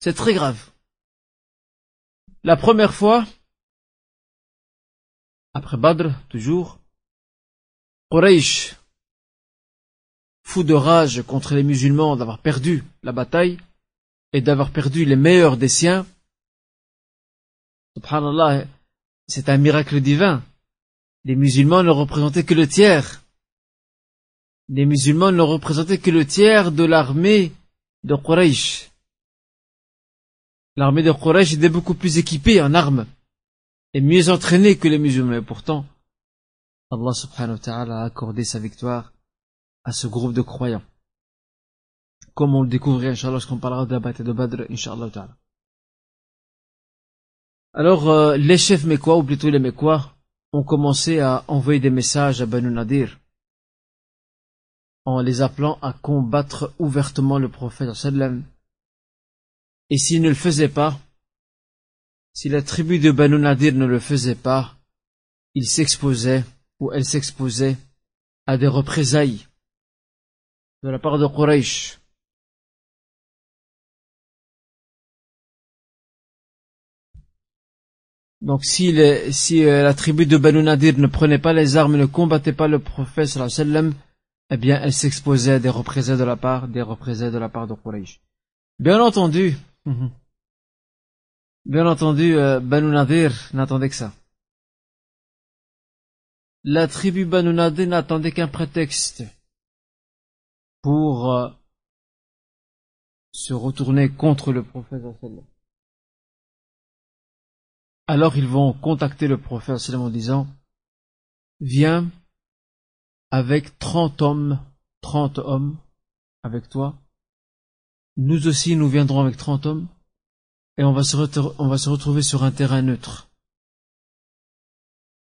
C'est très grave. La première fois, après Badr, toujours, Quraysh, fou de rage contre les musulmans d'avoir perdu la bataille et d'avoir perdu les meilleurs des siens, subhanallah, c'est un miracle divin. Les musulmans ne représentaient que le tiers. Les musulmans ne représentaient que le tiers de l'armée de Quraysh. L'armée de Quraysh était beaucoup plus équipée en armes et mieux entraînée que les musulmans. Et pourtant, Allah subhanahu wa ta'ala a accordé sa victoire à ce groupe de croyants. Comme on le découvrira, Inch'Allah, lorsqu'on parlera de la bataille de Badr, Inch'Allah ta'ala. Alors, euh, les chefs mécois, ou plutôt les mécois, ont commencé à envoyer des messages à Banu Nadir, en les appelant à combattre ouvertement le prophète sallam. Et s'ils ne le faisaient pas, si la tribu de Banu Nadir ne le faisait pas, ils s'exposaient, ou elle s'exposait, à des représailles de la part de Quraysh. Donc si, euh, la tribu de Banu Nadir ne prenait pas les armes, ne combattait pas le prophète sallam, eh bien elle s'exposait à des représailles de la part, des représailles de la part de Quraysh. Bien entendu, bien entendu, euh, Banu Nadir n'attendait que ça. La tribu Banu Nadir n'attendait qu'un prétexte pour euh, se retourner contre le prophète. Alors ils vont contacter le prophète en disant Viens avec trente hommes, trente hommes avec toi. Nous aussi nous viendrons avec trente hommes et on va, se retrouver sur un terrain neutre.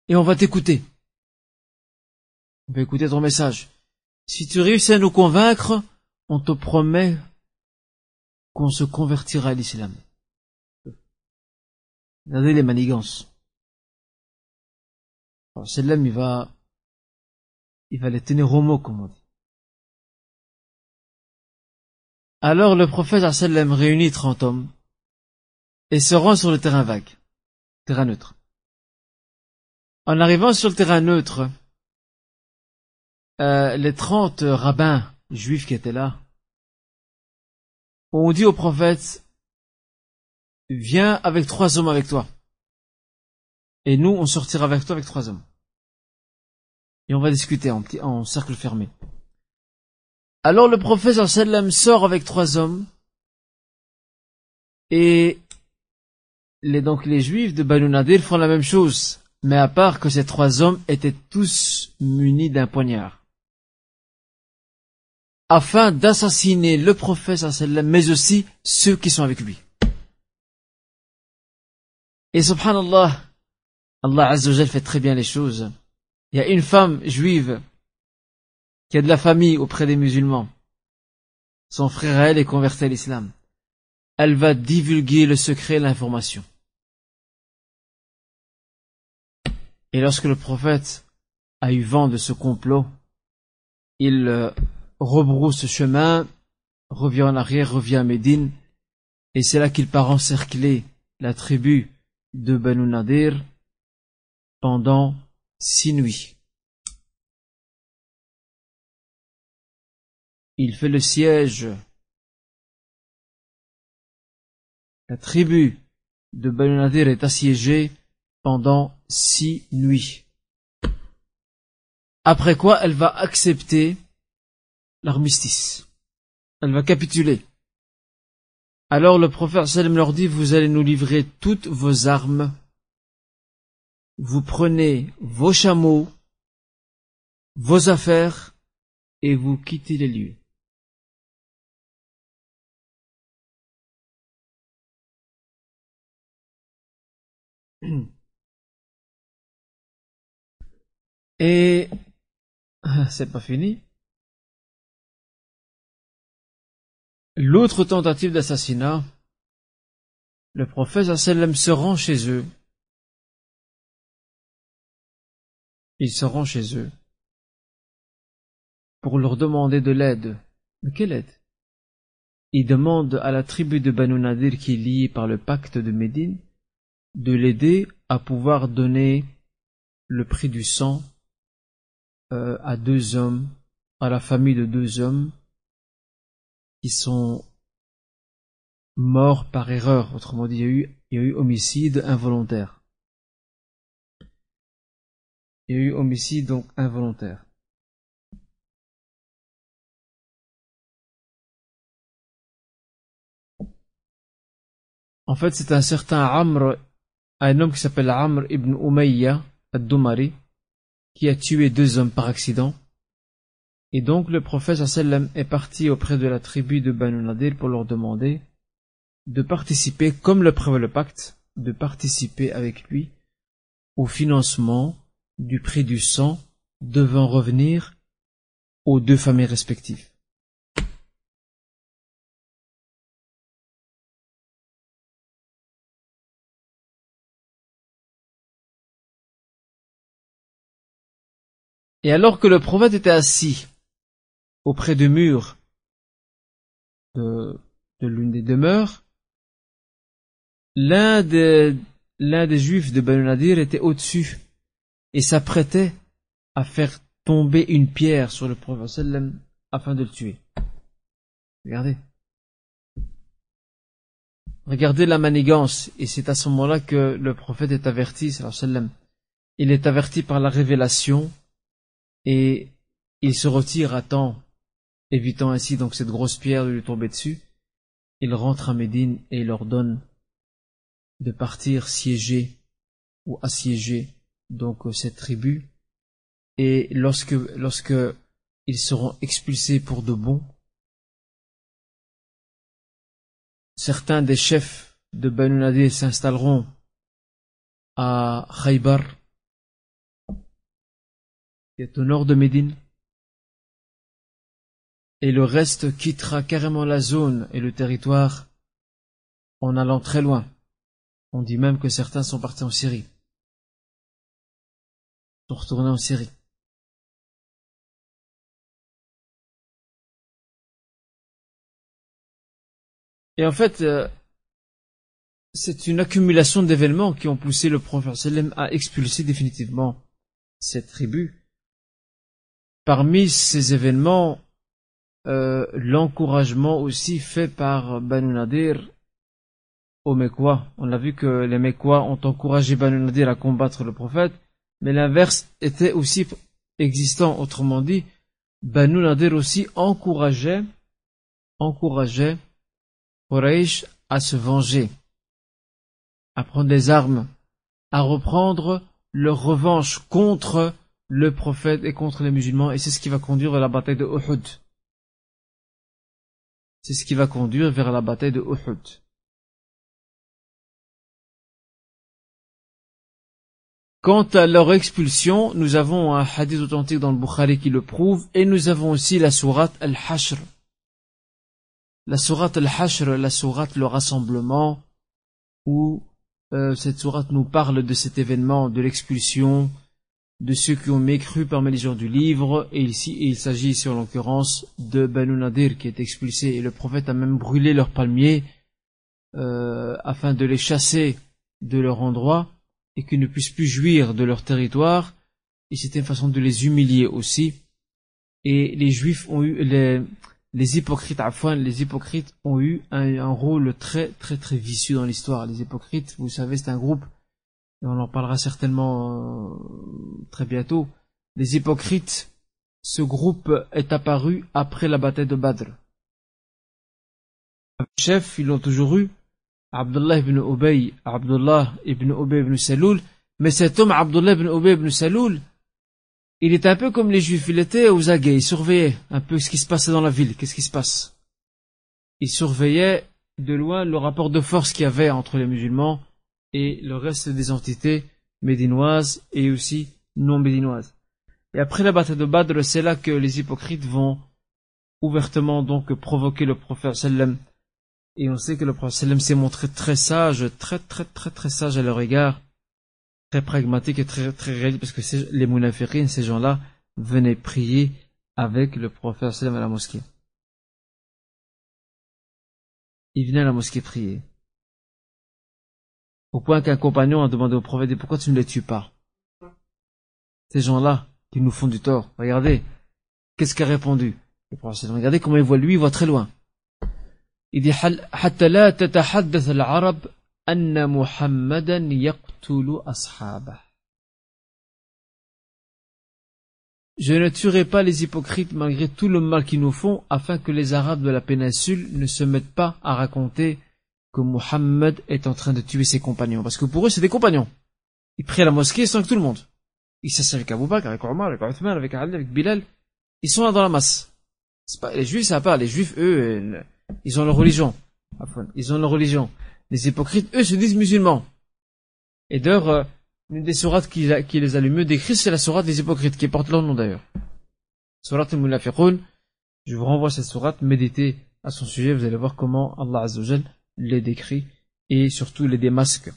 Et on va t'écouter. On va écouter ton message. Si tu réussis à nous convaincre, on te promet qu'on se convertira à l'islam. Regardez les manigances. Celui-là, il va, il va les tenir au mot, comme on dit. Alors le prophète sallam réunit trente hommes et se rend sur le terrain vague, terrain neutre. En arrivant sur le terrain neutre, euh, les trente rabbins juifs qui étaient là ont dit au prophète viens avec trois hommes avec toi. Et nous, on sortira avec toi avec trois hommes. Et on va discuter en, en cercle fermé. Alors le prophète sort avec trois hommes. Et les, donc les juifs de Banu Nadir font la même chose. Mais à part que ces trois hommes étaient tous munis d'un poignard. Afin d'assassiner le prophète mais aussi ceux qui sont avec lui. Et subhanallah, Allah Azzawajal fait très bien les choses. Il y a une femme juive qui a de la famille auprès des musulmans. Son frère elle est converti à l'islam. Elle va divulguer le secret et l'information. Et lorsque le prophète a eu vent de ce complot, il euh, rebrousse chemin, revient en arrière, revient à Médine, et c'est là qu'il part encercler la tribu de Banu Nadir pendant six nuits. Il fait le siège. La tribu de Banu Nadir est assiégée pendant six nuits. Après quoi, elle va accepter l'armistice. Elle va capituler. Alors le prophète sallam leur dit, vous allez nous livrer toutes vos armes. Vous prenez vos chameaux, vos affaires, et vous quittez les lieux. <clears throat> Et <laughs> c'est pas fini. L'autre tentative d'assassinat, le prophète sallam se rend chez eux. Il se rend chez eux pour leur demander de l'aide. Mais quelle aide? Il demande à la tribu de Banu Nadir qui est liée par le pacte de Médine de l'aider à pouvoir donner le prix du sang euh, à deux hommes, à la famille de deux hommes qui sont morts par erreur. Autrement dit, il y a eu, homicide involontaire. Il y a eu homicide donc involontaire. En fait, c'est un certain Amr, un homme qui s'appelle Amr ibn Umayya al-Dumari, qui a tué deux hommes par accident. Et donc le prophète sallam est parti auprès de la tribu de Banu Nadir pour leur demander de participer, comme le prévoit le pacte, de participer avec lui au financement du prix du sang devant revenir aux deux familles respectives. Et alors que le prophète était assis auprès du mur de, l'une des demeures, l'un des, l'un des juifs de Banu Nadir était au-dessus et s'apprêtait à faire tomber une pierre sur le prophète afin de le tuer. Regardez. Regardez la manigance, et c'est à ce moment-là que le prophète est averti, sallam. Il est averti par la révélation et il se retire à temps, évitant ainsi donc cette grosse pierre de lui tomber dessus. Il rentre à Médine et il ordonne de partir siéger ou assiéger donc cette tribu. Et lorsque, lorsque ils seront expulsés pour de bon, certains des chefs de Banu Nadir s'installeront à Khaybar qui est au nord de Médine. Et le reste quittera carrément la zone et le territoire en allant très loin. On dit même que certains sont partis en Syrie. Sont retournés en Syrie. Et en fait, euh, c'est une accumulation d'événements qui ont poussé le prophète à expulser définitivement cette tribu Parmi ces événements, euh, l'encouragement aussi fait par Banu Nadir aux Mekwa. On a vu que les Mekwa ont encouragé Banu Nadir à combattre le prophète, mais l'inverse était aussi existant. Autrement dit, Banu Nadir aussi encourageait, encourageait Quraysh à se venger, à prendre des armes, à reprendre leur revanche contre le prophète est contre les musulmans et c'est ce qui va conduire à la bataille de Uhud. C'est ce qui va conduire vers la bataille de Uhud. Quant à leur expulsion, nous avons un hadith authentique dans le Bukhari qui le prouve et nous avons aussi la sourate Al-Hashr. La sourate Al-Hashr, la sourate le rassemblement où euh, cette sourate nous parle de cet événement de l'expulsion de ceux qui ont mécru parmi les gens du livre, et ici il s'agit ici en l'occurrence de Banu Nadir qui est expulsé, et le prophète a même brûlé leurs palmiers euh, afin de les chasser de leur endroit et qu'ils ne puissent plus jouir de leur territoire, et c'était une façon de les humilier aussi. Et les juifs ont eu, les, les hypocrites, enfin, les hypocrites ont eu un, un rôle très très très vicieux dans l'histoire. Les hypocrites, vous savez, c'est un groupe et on en parlera certainement euh, très bientôt, les hypocrites, ce groupe est apparu après la bataille de Badr. chef, ils l'ont toujours eu, Abdullah ibn Ubay, Abdullah ibn Ubay ibn Saloul, mais cet homme, Abdullah ibn Ubay ibn Saloul, il était un peu comme les juifs, il était aux aguets, il surveillait un peu ce qui se passait dans la ville, qu'est-ce qui se passe? Il surveillait de loin le rapport de force qu'il y avait entre les musulmans et le reste des entités médinoises et aussi non médinoises. Et après la bataille de Badr, c'est là que les hypocrites vont ouvertement donc provoquer le prophète sallam. Et on sait que le prophète sallam s'est montré très sage, très très très très sage à leur égard, très pragmatique et très très réaliste parce que les mounafirines, ces gens-là, venaient prier avec le prophète sallam à la mosquée. Ils venaient à la mosquée prier. Au point qu'un compagnon a demandé au prophète, pourquoi tu ne les tues pas Ces gens-là, qui nous font du tort. Regardez, qu'est-ce qu'a répondu le prophète Regardez comment il voit lui, il voit très loin. Il dit حتى لا تتحدث العرب أن محمدا يقتل أصحابه Je ne tuerai pas les hypocrites malgré tout le mal qu'ils nous font, afin que les Arabes de la péninsule ne se mettent pas à raconter que Muhammad est en train de tuer ses compagnons. Parce que pour eux, c'est des compagnons. Ils prient à la mosquée sans que tout le monde. Ils s'asseyent avec Abu Bakr, avec Omar, avec Uthman, avec Ali, avec Bilal. Ils sont là dans la masse. Pas, les juifs, ça pas. Les juifs, eux, ils ont leur religion. Ils ont leur religion. Les hypocrites, eux, se disent musulmans. Et d'ailleurs, euh, une des sourates qui, les a le mieux décrits, c'est la sourate des hypocrites, qui porte leur nom d'ailleurs. Sourate al Je vous renvoie cette sourate, méditez à son sujet, vous allez voir comment Allah Azzawajal les décrit et surtout les démasque.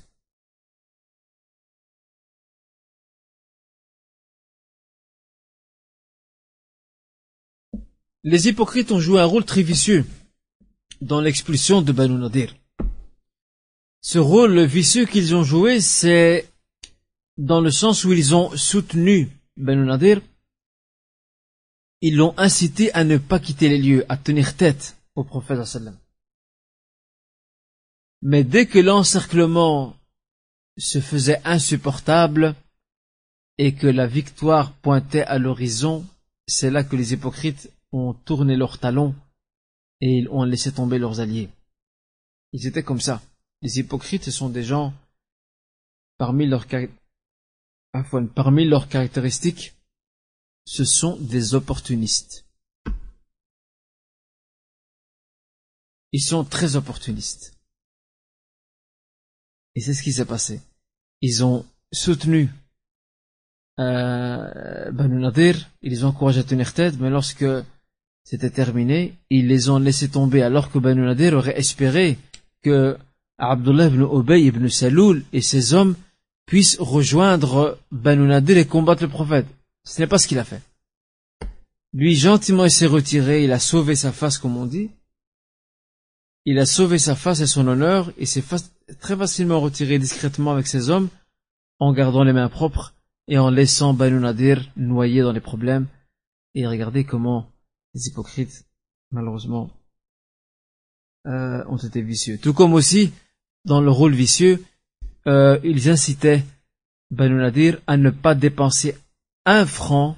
Les hypocrites ont joué un rôle très vicieux dans l'expulsion de Banu Nadir. Ce rôle vicieux qu'ils ont joué, c'est dans le sens où ils ont soutenu Banu Nadir, ils l'ont incité à ne pas quitter les lieux, à tenir tête au prophète sallam. Mais dès que l'encerclement se faisait insupportable et que la victoire pointait à l'horizon, c'est là que les hypocrites ont tourné leurs talons et ont laissé tomber leurs alliés. Ils étaient comme ça. Les hypocrites sont des gens parmi leurs parmi leurs caractéristiques, ce sont des opportunistes. Ils sont très opportunistes. Et c'est ce qui s'est passé. Ils ont soutenu euh, Banu Nadir, ils les ont encouragés à tenir tête, mais lorsque c'était terminé, ils les ont laissés tomber alors que Banu Nadir aurait espéré que Abdullah ibn Ubay ibn Saloul et ses hommes puisse rejoindre Banu Nadir et combattre le prophète. Ce n'est pas ce qu'il a fait. Lui, gentiment, il s'est retiré, il a sauvé sa face, comme on dit. Il a sauvé sa face et son honneur, et s'est très facilement retiré discrètement avec ses hommes, en gardant les mains propres et en laissant Banu Nadir noyer dans les problèmes. Et regardez comment les hypocrites, malheureusement, euh, ont été vicieux. Tout comme aussi, dans le rôle vicieux, euh, ils incitaient Banu Nadir à ne pas dépenser un franc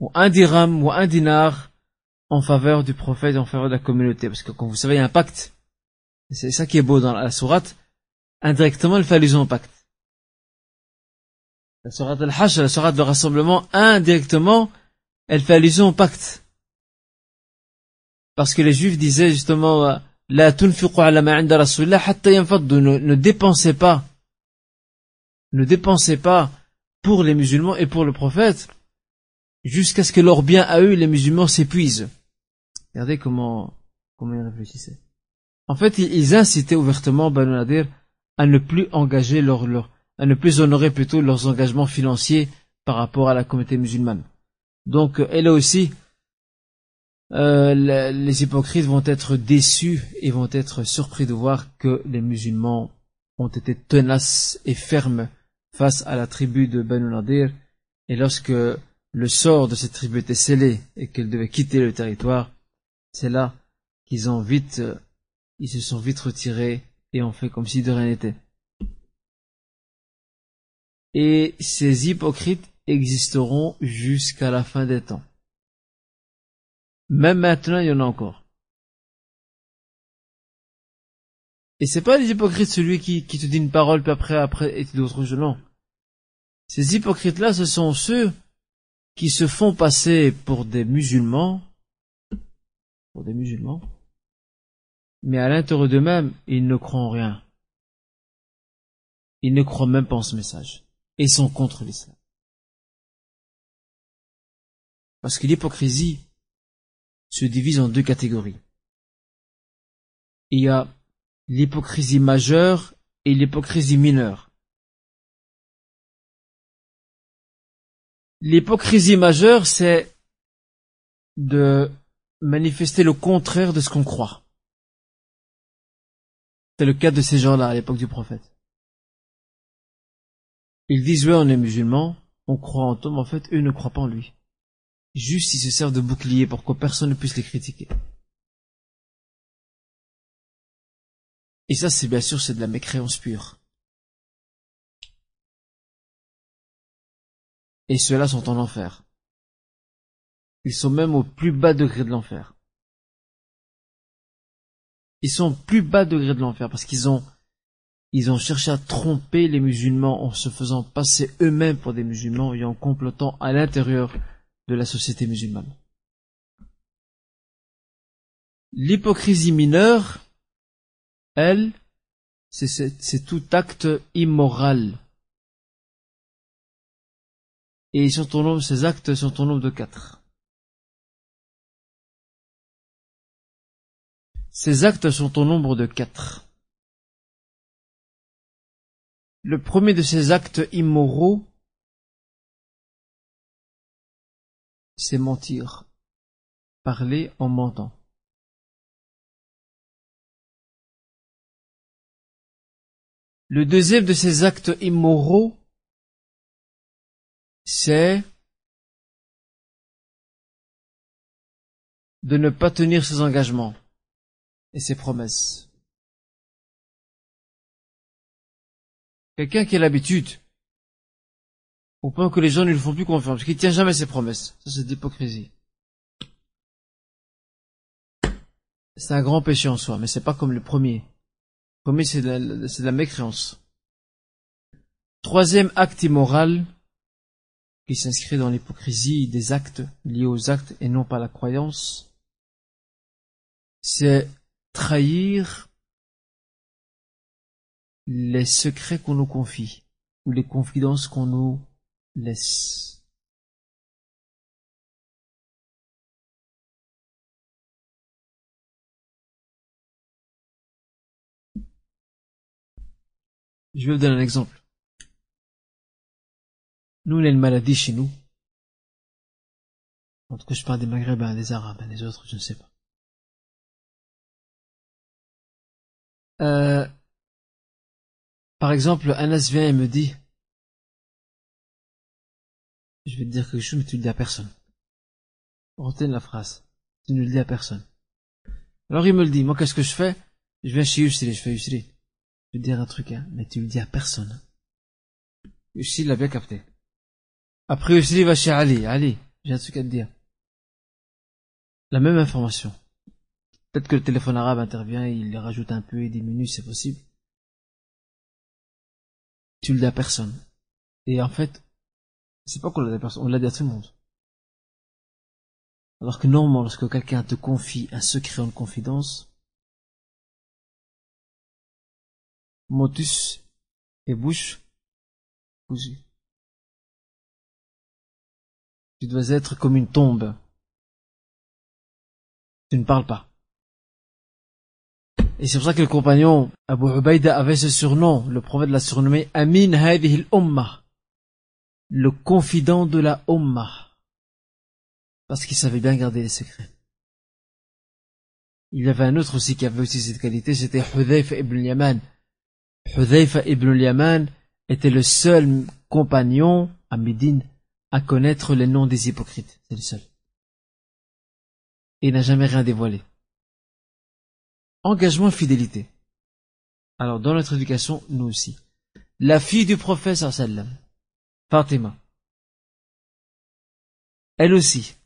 ou un dirham ou un dinar en faveur du prophète, en faveur de la communauté. Parce que comme vous savez, il y a un pacte. C'est ça qui est beau dans la sourate. Indirectement, il fait allusion au pacte. La sourate al-Hajj, la sourate de rassemblement, indirectement, elle fait allusion au pacte. Parce que les juifs disaient justement, euh, ne, ne dépensez pas ne dépensez pas pour les musulmans et pour le prophète jusqu'à ce que leurs biens à eux les musulmans s'épuisent regardez comment comment ils réfléchissaient en fait ils, incitaient ouvertement Banu Nadir à ne plus engager leur, leur à ne plus honorer plutôt leurs engagements financiers par rapport à la communauté musulmane. Donc elle aussi euh, les hypocrites vont être déçus et vont être surpris de voir que les musulmans ont été tenaces et fermes face à la tribu de Banu Nadir, et lorsque le sort de cette tribu était scellé et qu'elle devait quitter le territoire, c'est là qu'ils ont vite, ils se sont vite retirés et ont fait comme si de rien n'était. Et ces hypocrites existeront jusqu'à la fin des temps. Même maintenant, il y en a encore. Et c'est pas les hypocrites celui qui, te dit une parole puis après, après, et d'autres choses, non. Ces hypocrites-là, ce sont ceux qui se font passer pour des musulmans, pour des musulmans, mais à l'intérieur d'eux-mêmes, ils ne croient en rien. Ils ne croient même pas en ce message. Et sont contre l'islam. Parce que l'hypocrisie, se divise en deux catégories. Il y a l'hypocrisie majeure et l'hypocrisie mineure. L'hypocrisie majeure, c'est de manifester le contraire de ce qu'on croit. C'est le cas de ces gens-là à l'époque du prophète. Ils disent oui, on est musulmans, on croit en toi, mais en fait, eux ne croient pas en lui. Juste, ils se servent de bouclier pour que personne ne puisse les critiquer. Et ça, c'est bien sûr, c'est de la mécréance pure. Et ceux-là sont en enfer. Ils sont même au plus bas degré de l'enfer. Ils sont au plus bas degré de l'enfer parce qu'ils ont, ils ont cherché à tromper les musulmans en se faisant passer eux-mêmes pour des musulmans et en complotant à l'intérieur de la société musulmane. L'hypocrisie mineure, elle, c'est tout acte immoral. Et sont au nombre, ces actes sont au nombre de quatre. Ces actes sont au nombre de quatre. Le premier de ces actes immoraux, c'est mentir, parler en mentant. Le deuxième de ces actes immoraux, c'est de ne pas tenir ses engagements et ses promesses. Quelqu'un qui a l'habitude, au point que les gens ne lui font plus confiance, qui tient jamais ses promesses. Ça, c'est d'hypocrisie. C'est un grand péché en soi, mais c'est pas comme le premier. Le premier, c'est de, la mécréance. Troisième acte immoral, qui s'inscrit dans l'hypocrisie des actes liés aux actes et non pas la croyance, c'est trahir les secrets qu'on nous confie ou les confidences qu'on nous laisse. Je vais vous donner un exemple. Nous, on a une maladie chez nous. En tout cas, je parle des Maghrébins, des Arabes, des autres, je ne sais pas. Euh, par exemple, Anas vient et me dit, je vais te dire quelque chose, mais tu le dis à personne. Retiens la phrase. Tu ne le dis à personne. Alors il me le dit, moi qu'est-ce que je fais? Je viens chez Yusri, je fais Yusri. Je vais te dire un truc, hein, mais tu le dis à personne. Yusri l'a bien capté. Après Yusri va chez Ali. Ali, j'ai un truc à te dire. La même information. Peut-être que le téléphone arabe intervient, il rajoute un peu et diminue, c'est possible. Tu le dis à personne. Et en fait, c'est pas qu'on l'a dit à personne, on l'a dit à tout le monde. Alors que normalement, lorsque quelqu'un te confie un secret en confidence, motus et bouche cousue. Tu dois être comme une tombe. Tu ne parles pas. Et c'est pour ça que le compagnon Abu Ubaïda avait ce surnom. Le prophète l'a surnommé Amin Hadihil Ummah. Le confident de la Ummah. Parce qu'il savait bien garder les secrets. Il y avait un autre aussi qui avait aussi cette qualité, c'était Hudhayfa ibn Yaman. Hudhayfa ibn Yaman était le seul compagnon à Médine à connaître les noms des hypocrites. C'est le seul. Et il n'a jamais rien dévoilé. Engagement fidélité. Alors, dans notre éducation, nous aussi. La fille du prophète sallam, Fatima, elle aussi,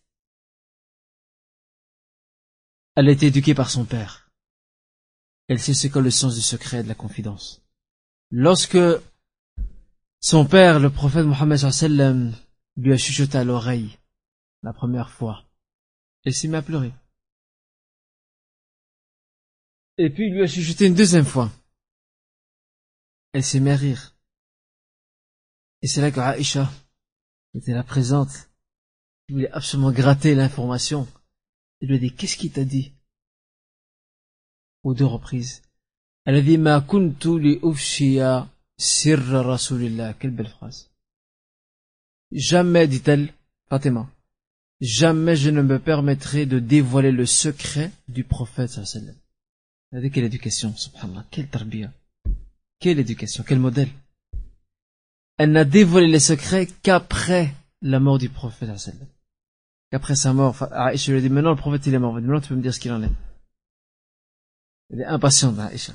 elle a été éduquée par son père. Elle sait ce qu'est le sens du secret et de la confidence. Lorsque son père, le prophète Mohammed sallam, lui a chuchoté à l'oreille la première fois, elle s'est mise à pleurer. Et puis il lui a chuchoté une deuxième fois. Elle s'est mis à rire. Et c'est là que Aïcha était là présente. Il voulait absolument gratter l'information. Il lui a dit, qu'est-ce qu'il t'a dit? Aux deux reprises. Elle a dit, ma kuntu li sirra rasulillah. Quelle belle phrase. Jamais, dit-elle, Fatima, jamais je ne me permettrai de dévoiler le secret du prophète sallallahu quelle éducation, subhanallah, quelle tarbiya, quelle éducation, quel modèle? elle n'a dévoilé les secrets qu'après la mort du prophète Qu'après sa mort, Aïcha lui a dit, maintenant le prophète il est mort, maintenant tu peux me dire ce qu'il en est. Elle est impatiente, Aïcha.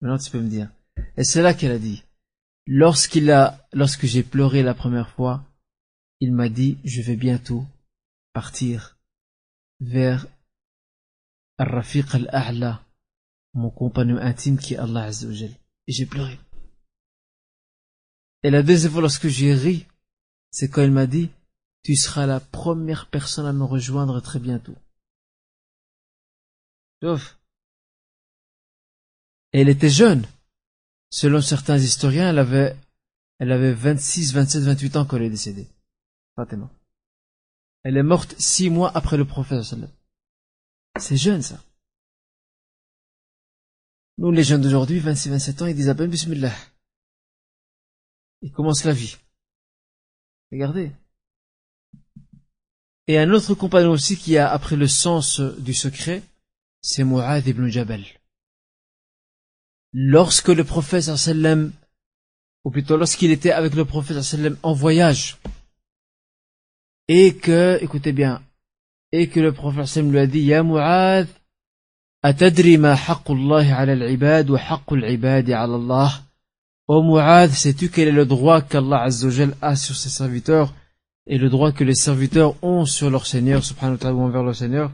Maintenant tu peux me dire. Et c'est là qu'elle a dit, lorsqu'il a, lorsque j'ai pleuré la première fois, il m'a dit, je vais bientôt partir vers Al-Rafiq Al-A'la, mon compagnon intime qui est Allah Azzawajal. Et j'ai pleuré. Et la deuxième fois lorsque j'ai ri, c'est quand il m'a dit, tu seras la première personne à me rejoindre très bientôt. Sauf. Elle était jeune. Selon certains historiens, elle avait, elle avait 26, 27, 28 ans quand elle est décédée. Fatima. Elle est morte six mois après le prophète. C'est jeune, ça. Nous, les jeunes d'aujourd'hui, 26, 27 ans, ils disent à peine Bismillah. Ils commencent la vie. Regardez. Et un autre compagnon aussi qui a appris le sens du secret, c'est Mu'adh ibn Jabal. Lorsque le prophète sallam, ou plutôt lorsqu'il était avec le prophète sallam en voyage, et que, écoutez bien, et que le prophète lui a dit Ya Mu'adh, Atadri ma haqqullahi ala al-ibad wa haqqul ibadi ala Allah Ô sais-tu quel est le droit qu'Allah Azzawajal a sur ses serviteurs et le droit que les serviteurs ont sur leur Seigneur, subhanahu wa ta'ala, envers leur Seigneur?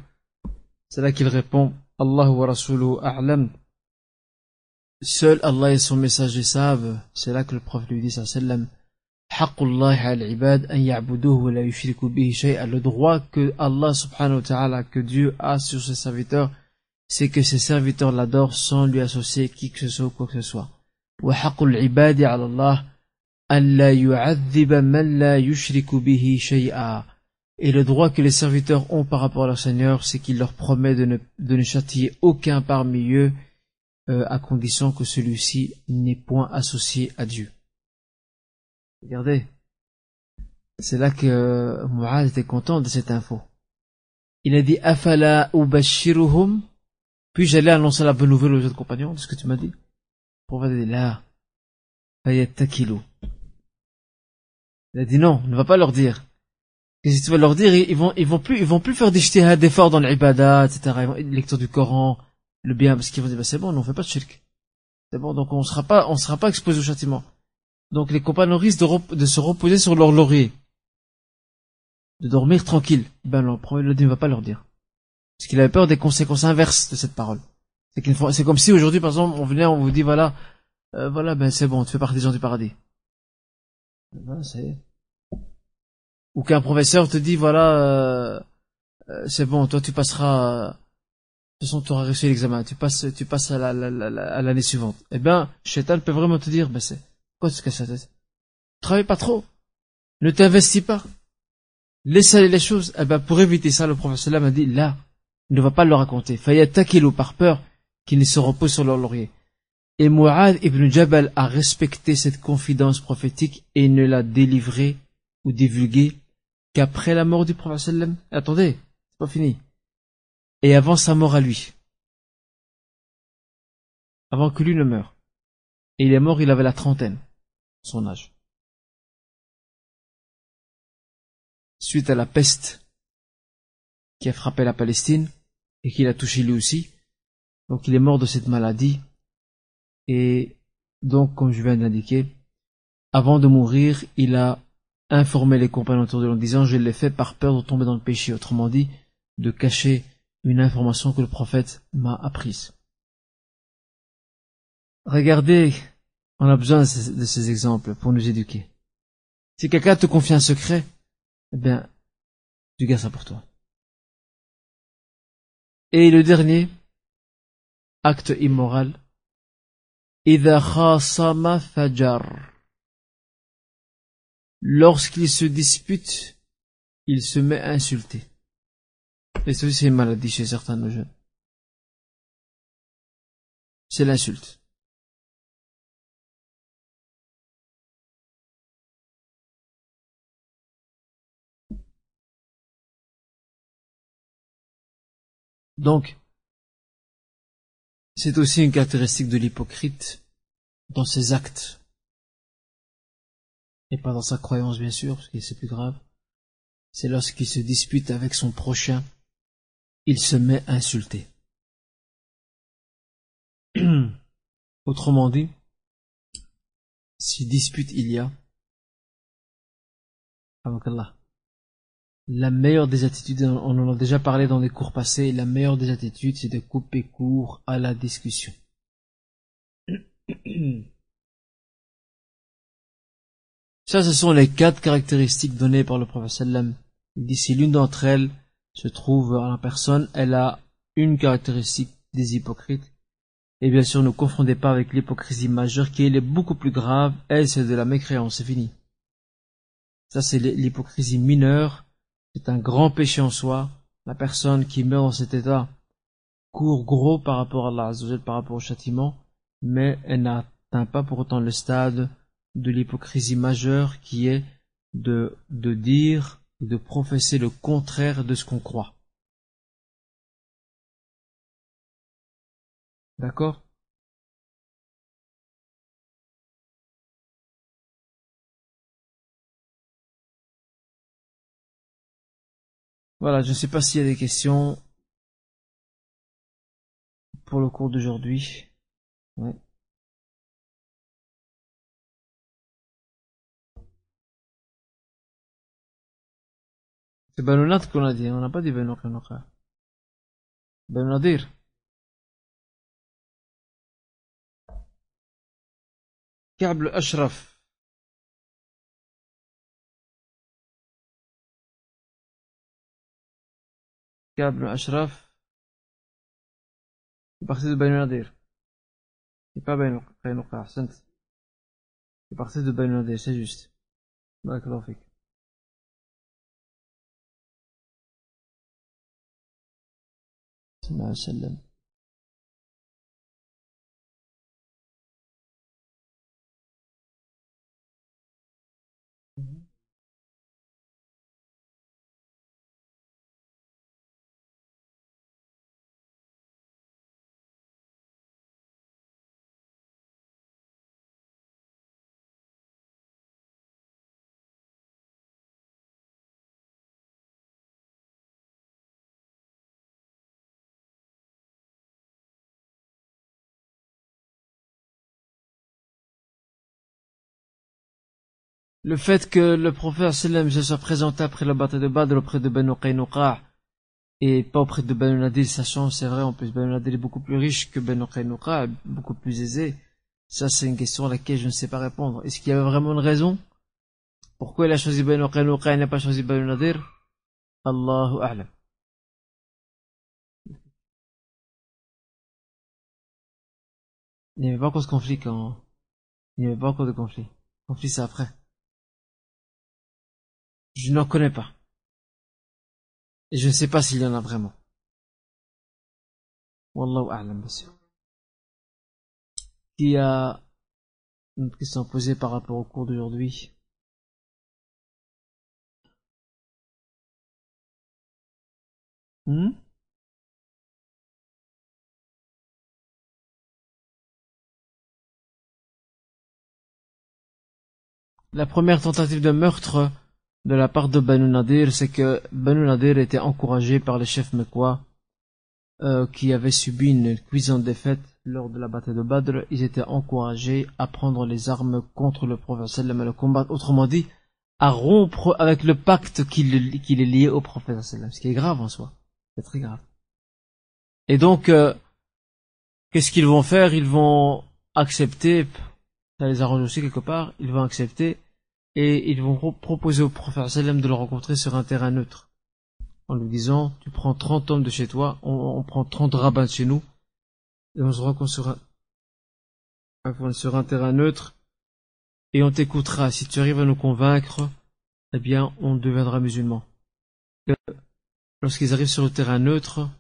C'est là qu'il répond Allah wa rasuluhu a'lam. Seul Allah et son messager savent. C'est là que le prophète lui dit sallam le droit que Allah subhanahu wa ta'ala que Dieu a sur ses serviteurs c'est que ses serviteurs l'adorent sans lui associer qui que ce soit ou quoi que ce soit. Et le droit que les serviteurs ont par rapport à leur Seigneur c'est qu'il leur promet de ne, de ne châtier aucun parmi eux euh, à condition que celui-ci n'est point associé à Dieu. Regardez, c'est là que euh, Mu'ad était content de cette info. Il a dit Afala ubashiruhum? Puis j'allais annoncer la bonne nouvelle aux autres compagnons de ce que tu m'as dit? Prophète là. Il a dit non, ne va pas leur dire. Et si tu vas leur dire, ils vont, ils vont plus, ils vont plus faire des d'efforts dans l'ibada, etc. Lecture du Coran, le bien, parce qu'ils vont dire, bah, c'est bon, on fait pas de shirk. C'est bon, donc on sera pas, on sera pas exposé au châtiment. Donc les compagnons risquent de, se reposer sur leur laurier. De dormir tranquille. Ben, le premier ne va pas leur dire. Parce qu'il avait peur des conséquences inverses de cette parole. C'est comme si aujourd'hui, par exemple, on venait, on vous dit, voilà, euh, voilà, ben c'est bon, tu fais partie des gens du paradis. Ben, c'est... Ou qu'un professeur te dit, voilà, euh, euh, c'est bon, toi tu passeras, de toute façon tu auras réussi l'examen, tu passes, tu passes à l'année suivante. Eh bien, Shaitan peut vraiment te dire, ben c'est, casses la tête Travaille pas trop, ne t'investis pas, laisse aller les choses. Eh ben, pour éviter ça, le professeur m'a dit, là, ne va pas le raconter. l'eau par peur, qui ne se reposent sur leur laurier. Et Mu'ad ibn Jabal a respecté cette confidence prophétique et ne l'a délivrée ou divulguée qu'après la mort du prophète sallam. Attendez, c'est pas fini. Et avant sa mort à lui. Avant que lui ne meure. Et il est mort, il avait la trentaine, son âge. Suite à la peste qui a frappé la Palestine et qui l'a touché lui aussi, donc il est mort de cette maladie. Et donc, comme je viens d'indiquer, avant de mourir, il a informé les compagnons autour de lui en disant je l'ai fait par peur de tomber dans le péché. Autrement dit, de cacher une information que le prophète m'a apprise. Regardez, on a besoin de ces, exemples pour nous éduquer. Si quelqu'un te confie un secret, eh bien, tu gardes ça pour toi. Et le dernier, acte immoral. Lorsqu'il se dispute, il se met à insulter. Et ça c'est une maladie chez certains de nos jeunes. C'est l'insulte. Donc, c'est aussi une caractéristique de l'hypocrite dans ses actes. et pas dans sa croyance bien sûr, parce que c'est plus grave, c'est lorsqu'il se dispute avec son prochain, il se met à insulter. <clears throat> Autrement dit, si dispute il y a, la meilleure des attitudes, on en a déjà parlé dans les cours passés, la meilleure des attitudes, c'est de couper court à la discussion. <clears throat> Ça, ce sont les quatre caractéristiques données par le prophète Il dit si l'une d'entre elles se trouve en personne, elle a une caractéristique des hypocrites. Et bien sûr, ne confondez pas avec l'hypocrisie majeure qui est beaucoup plus grave. Elle, c'est de la mécréance, c'est fini. Ça, c'est l'hypocrisie mineure. C'est un grand péché en soi. La personne qui meurt dans cet état court gros par rapport à Allah par rapport au châtiment, mais elle n'atteint pas pour autant le stade de l'hypocrisie majeure qui est de, de dire et de professer le contraire de ce qu'on croit. D'accord? Voilà, je ne sais pas s'il y a des questions pour le cours d'aujourd'hui. Ouais. C'est Banu qu'on a dit, on n'a pas dit Banu Qaynuqa. Banu Nadir. Ka'b ashraf Ka'b ashraf C'est parti de Banu Nadir. C'est pas Banu Qaynuqa, c'est parti de Banu Nadir, c'est juste. Barakallahu fik. Le fait que le prophète sallam se soit présenté après la bataille de Badr auprès de Banu Qaynuqa et pas auprès de Banu Nadir, sachant, c'est vrai, en plus Banu Nadir est beaucoup plus riche que Banu Qaynuqa, beaucoup plus aisé. Ça, c'est une question à laquelle je ne sais pas répondre. Est-ce qu'il y avait vraiment une raison? Pourquoi il a choisi Banu Qaynuqa et n'a pas choisi Banu Nadir? Allahu A'lam. Il n'y avait pas encore de conflit quand... Il n'y avait pas encore de conflit. Conflit, c'est après. Je n'en connais pas. Et je ne sais pas s'il y en a vraiment. Wallahu a'lam, Qui a une question posée par rapport au cours d'aujourd'hui hmm? La première tentative de meurtre de la part de Banu Nadir, c'est que Banu Nadir était encouragé par les chefs mekwa euh, qui avaient subi une cuisante défaite lors de la bataille de Badr. Ils étaient encouragés à prendre les armes contre le prophète sallam et le combattre. Autrement dit, à rompre avec le pacte qui, est lié au prophète sallam. Ce qui est grave en soi. C'est très grave. Et donc, euh, qu'est-ce qu'ils vont faire? Ils vont accepter, ça les arrange aussi quelque part, ils vont accepter et ils vont proposer au prophète sallam de le rencontrer sur un terrain neutre. En lui disant tu prends 30 hommes de chez toi on, prend 30 rabbins de chez nous et on se rencontre sur un, terrain neutre et on t'écoutera. Si tu arrives à nous convaincre eh bien on deviendra musulman lorsqu'ils arrivent sur le terrain neutre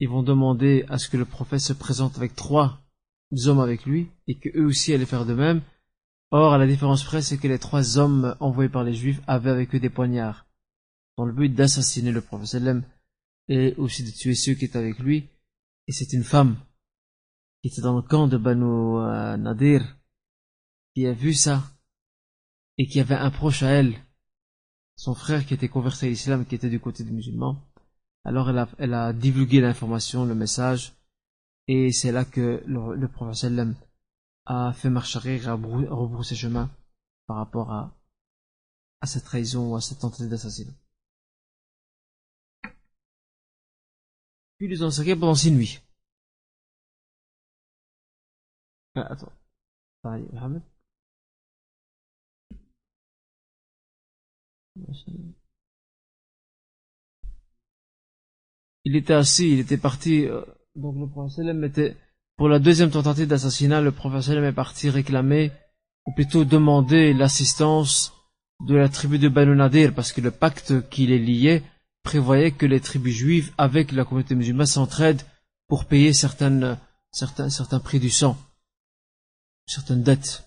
ils vont demander à ce que le prophète se présente avec trois hommes avec lui et que eux aussi allaient faire de même Or, à la différence près, c'est que les trois hommes envoyés par les Juifs avaient avec eux des poignards, dans le but d'assassiner le prophète et aussi de tuer ceux qui étaient avec lui. Et c'est une femme qui était dans le camp de Banu euh, Nadir qui a vu ça et qu'il y avait un proche à elle, son frère qui était converti à l'islam, qui était du côté des musulmans, alors elle a, elle a divulgué l'information, le message, et c'est là que le, le prophète a fait marche arrière, a rebroussé chemin par rapport à, à cette trahison ou à cette tentative d'assassinat. Puis ils ont pendant six nuits. Ah, attends. Il était assis, il était parti, euh, donc le prophète était, pour la deuxième tentative d'assassinat, le prophète est parti réclamer, ou plutôt demander l'assistance de la tribu de Banu Nadir, parce que le pacte qui les liait prévoyait que les tribus juives avec la communauté musulmane s'entraident pour payer certaines, certains, certains prix du sang, certaines dettes.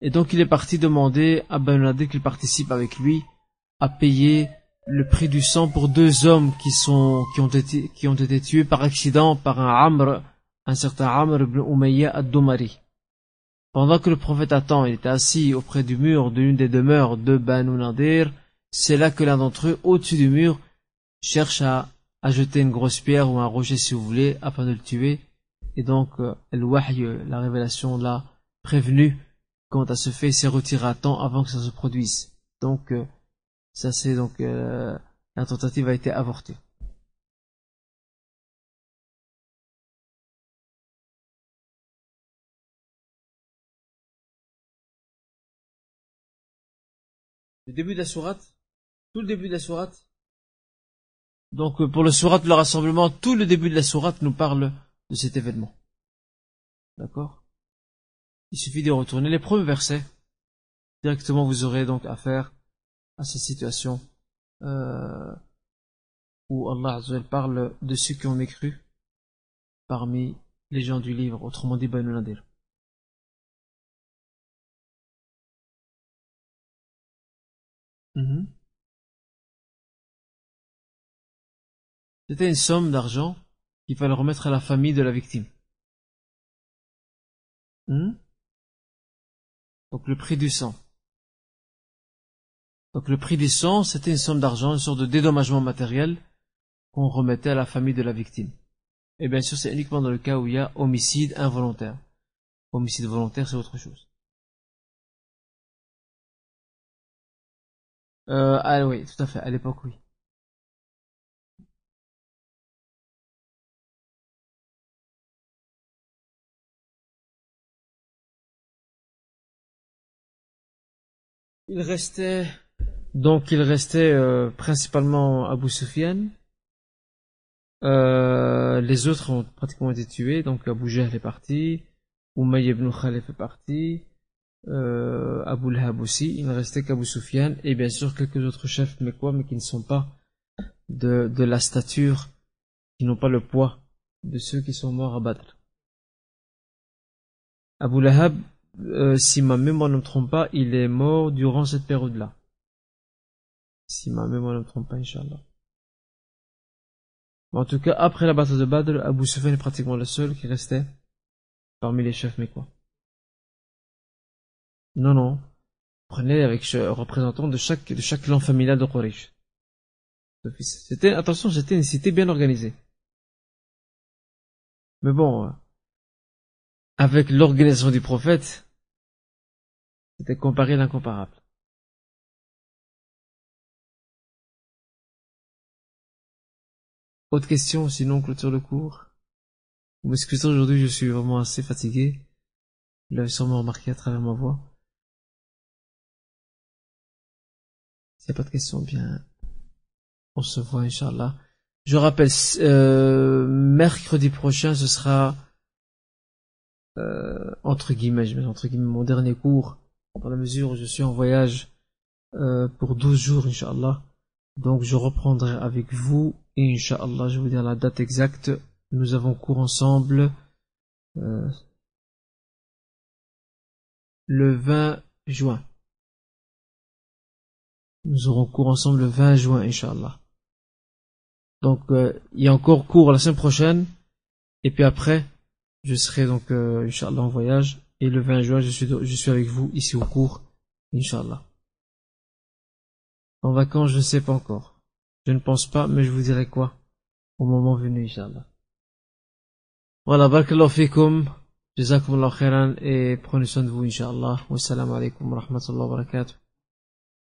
Et donc il est parti demander à Banu Nadir qu'il participe avec lui à payer le prix du sang pour deux hommes qui sont, qui ont été, qui ont été tués par accident par un Amr, un certain Amr ibn Umayya ad-Dumari. Pendant que le prophète attend, il était assis auprès du mur de l'une des demeures de Banu Nadir, c'est là que l'un d'entre eux, au-dessus du mur, cherche à, à, jeter une grosse pierre ou un rocher si vous voulez, afin de le tuer. Et donc, euh, la révélation l'a prévenu quant à ce fait, s'est retiré à temps avant que ça se produise. Donc, euh, ça c'est donc euh, la tentative a été avortée. Le début de la sourate, tout le début de la sourate. Donc euh, pour le sourate, le rassemblement, tout le début de la sourate nous parle de cet événement. D'accord? Il suffit de retourner les premiers versets. Directement, vous aurez donc affaire à ces situations euh, où Allah parle de ceux qui ont mécru parmi les gens du livre, autrement dit Banu. Mhm. C'était une somme d'argent qu'il fallait remettre à la famille de la victime. Mhm. Donc le prix du sang. Donc le prix du sang, c'était une somme d'argent, une sorte de dédommagement matériel qu'on remettait à la famille de la victime. Et bien sûr, c'est uniquement dans le cas où il y a homicide involontaire. Homicide volontaire, c'est autre chose. Euh, ah oui, tout à fait, à l'époque, oui. Il restait donc il restait euh, principalement Abu Sufyan. Euh, les autres ont pratiquement été tués, donc Abu Jahl est parti, Umayy ibn Khalif est parti, euh, Abu Lahab aussi, il ne restait qu'Abu Sufyan, et bien sûr quelques autres chefs mais quoi, mais qui ne sont pas de, de la stature, qui n'ont pas le poids de ceux qui sont morts à Badr. Abu Lahab, euh, si ma mémoire ne me trompe pas, il est mort durant cette période-là. Si ma mémoire ne me trompe pas, Inch'Allah. En tout cas, après la bataille de Badr, Abu Sufyan est pratiquement le seul qui restait parmi les chefs quoi Non, non. Prenez avec représentant de chaque, de chaque clan familial de Quraysh. C'était, attention, c'était une cité bien organisée. Mais bon, euh, avec l'organisation du prophète, c'était comparé l'incomparable. Autre question, sinon clôture le cours. Vous m'excusez aujourd'hui, je suis vraiment assez fatigué. Vous l'avez sûrement remarqué à travers ma voix. S'il n'y a pas de questions, bien, on se voit, Inch'Allah. Je rappelle, euh, mercredi prochain, ce sera, euh, entre guillemets, je mets entre guillemets, mon dernier cours, dans la mesure où je suis en voyage, euh, pour 12 jours, Inch'Allah. Donc, je reprendrai avec vous et Inch'Allah, je vous dire la date exacte. Nous avons cours ensemble euh, le 20 juin. Nous aurons cours ensemble le 20 juin, Inch'Allah. Donc, euh, il y a encore cours la semaine prochaine. Et puis après, je serai donc, euh, Inch'Allah, en voyage. Et le 20 juin, je suis, je suis avec vous ici au cours, Inch'Allah. En vacances, je ne sais pas encore. Je ne pense pas, mais je vous dirai quoi au moment venu, Inch'Allah. Voilà, barakallahu fikum. Jazakumullah khairan et prenez soin de vous, Inch'Allah. Wassalamu alaikum wa rahmatullahi wa barakatuh.